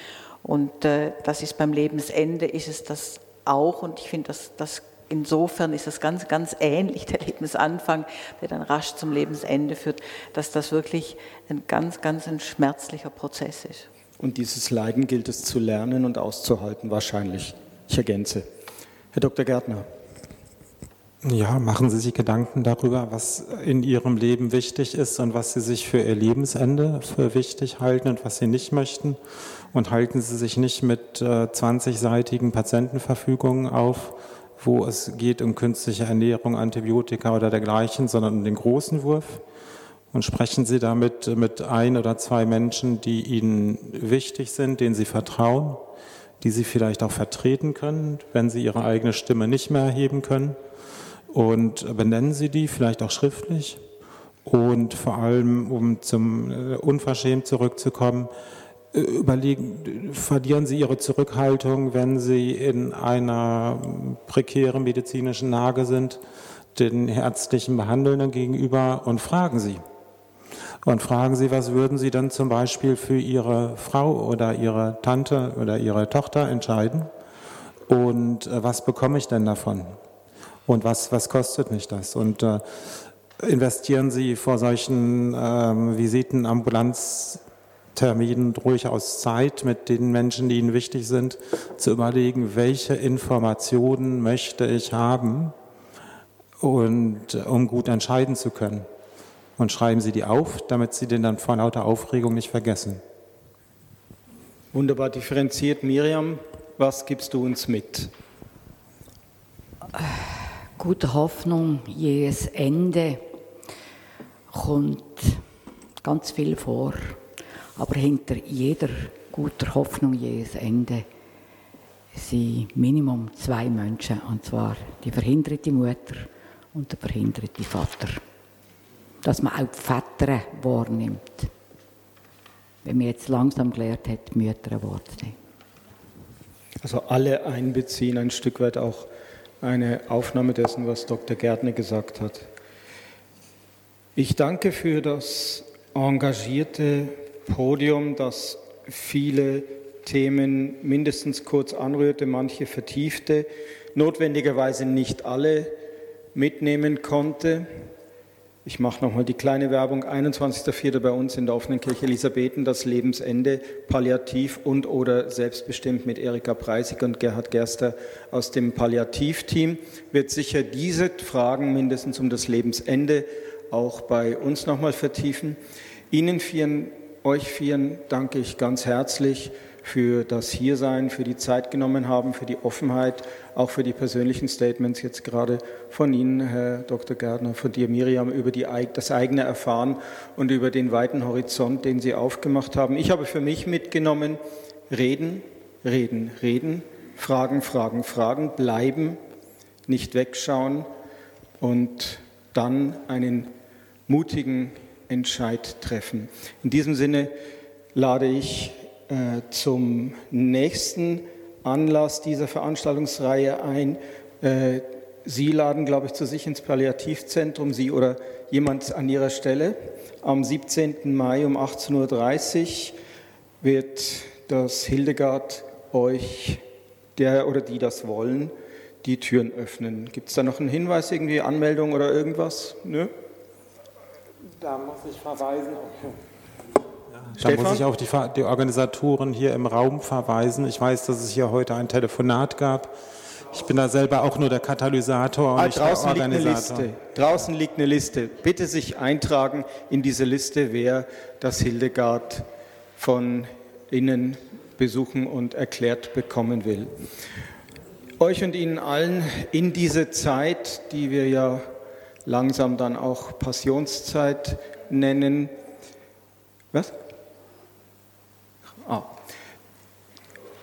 Und äh, das ist beim Lebensende, ist es das auch. Und ich finde, dass das insofern ist das ganz, ganz ähnlich, der Lebensanfang, der dann rasch zum Lebensende führt, dass das wirklich ein ganz, ganz ein schmerzlicher Prozess ist. Und dieses Leiden gilt es zu lernen und auszuhalten, wahrscheinlich. Ich ergänze. Herr Dr. Gärtner. Ja, machen Sie sich Gedanken darüber, was in Ihrem Leben wichtig ist und was Sie sich für Ihr Lebensende für wichtig halten und was Sie nicht möchten. Und halten Sie sich nicht mit äh, 20-seitigen Patientenverfügungen auf, wo es geht um künstliche Ernährung, Antibiotika oder dergleichen, sondern um den großen Wurf. Und sprechen Sie damit mit ein oder zwei Menschen, die Ihnen wichtig sind, denen Sie vertrauen, die Sie vielleicht auch vertreten können, wenn Sie Ihre eigene Stimme nicht mehr erheben können und benennen Sie die vielleicht auch schriftlich. Und vor allem, um zum äh, Unverschämt zurückzukommen, überlegen, verlieren Sie Ihre Zurückhaltung, wenn Sie in einer prekären medizinischen Lage sind, den ärztlichen Behandelnden gegenüber und fragen Sie. Und fragen Sie, was würden Sie dann zum Beispiel für Ihre Frau oder Ihre Tante oder Ihre Tochter entscheiden? Und äh, was bekomme ich denn davon? und was, was kostet mich das? Und äh, investieren Sie vor solchen ähm, Visiten, Ambulanzterminen durchaus Zeit mit den Menschen, die Ihnen wichtig sind, zu überlegen, welche Informationen möchte ich haben, und, um gut entscheiden zu können. Und schreiben Sie die auf, damit Sie den dann vor lauter Aufregung nicht vergessen. Wunderbar differenziert. Miriam, was gibst du uns mit? guter Hoffnung, jedes Ende kommt ganz viel vor. Aber hinter jeder guter Hoffnung, jedes Ende, sind Minimum zwei Menschen, und zwar die verhinderte Mutter und der verhinderte Vater. Dass man auch die Väter wahrnimmt. Wenn man jetzt langsam gelernt hat, Mütter wahrzunehmen. Also alle einbeziehen, ein Stück weit auch eine Aufnahme dessen, was Dr. Gärtner gesagt hat. Ich danke für das engagierte Podium, das viele Themen mindestens kurz anrührte, manche vertiefte, notwendigerweise nicht alle mitnehmen konnte. Ich mache nochmal die kleine Werbung. 21.04. bei uns in der offenen Kirche Elisabethen, das Lebensende, palliativ und oder selbstbestimmt mit Erika Preisig und Gerhard Gerster aus dem Palliativteam, wird sicher diese Fragen mindestens um das Lebensende auch bei uns nochmal vertiefen. Ihnen vieren, euch vieren danke ich ganz herzlich für das Hiersein, für die Zeit genommen haben, für die Offenheit, auch für die persönlichen Statements jetzt gerade von Ihnen, Herr Dr. Gärtner, von dir, Miriam, über die, das eigene Erfahren und über den weiten Horizont, den Sie aufgemacht haben. Ich habe für mich mitgenommen, reden, reden, reden, fragen, fragen, fragen, bleiben, nicht wegschauen und dann einen mutigen Entscheid treffen. In diesem Sinne lade ich äh, zum nächsten Anlass dieser Veranstaltungsreihe ein. Äh, Sie laden, glaube ich, zu sich ins Palliativzentrum, Sie oder jemand an Ihrer Stelle. Am 17. Mai um 18.30 Uhr wird das Hildegard euch, der oder die das wollen, die Türen öffnen. Gibt es da noch einen Hinweis, irgendwie Anmeldung oder irgendwas? Nö? Da muss ich verweisen. Okay. Da muss ich auf die, die, Organisatoren hier im Raum verweisen. Ich weiß, dass es hier heute ein Telefonat gab. Ich bin da selber auch nur der Katalysator und ah, nicht draußen der Organisator. Liegt eine Liste. Draußen liegt eine Liste. Bitte sich eintragen in diese Liste, wer das Hildegard von innen besuchen und erklärt bekommen will. Euch und Ihnen allen in diese Zeit, die wir ja langsam dann auch Passionszeit nennen. Was? Ah.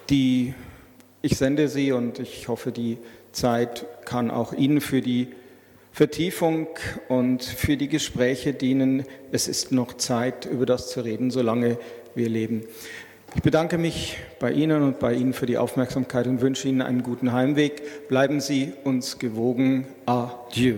Die, ich sende sie und ich hoffe, die Zeit kann auch Ihnen für die Vertiefung und für die Gespräche dienen. Es ist noch Zeit, über das zu reden, solange wir leben. Ich bedanke mich bei Ihnen und bei Ihnen für die Aufmerksamkeit und wünsche Ihnen einen guten Heimweg. Bleiben Sie uns gewogen. Adieu.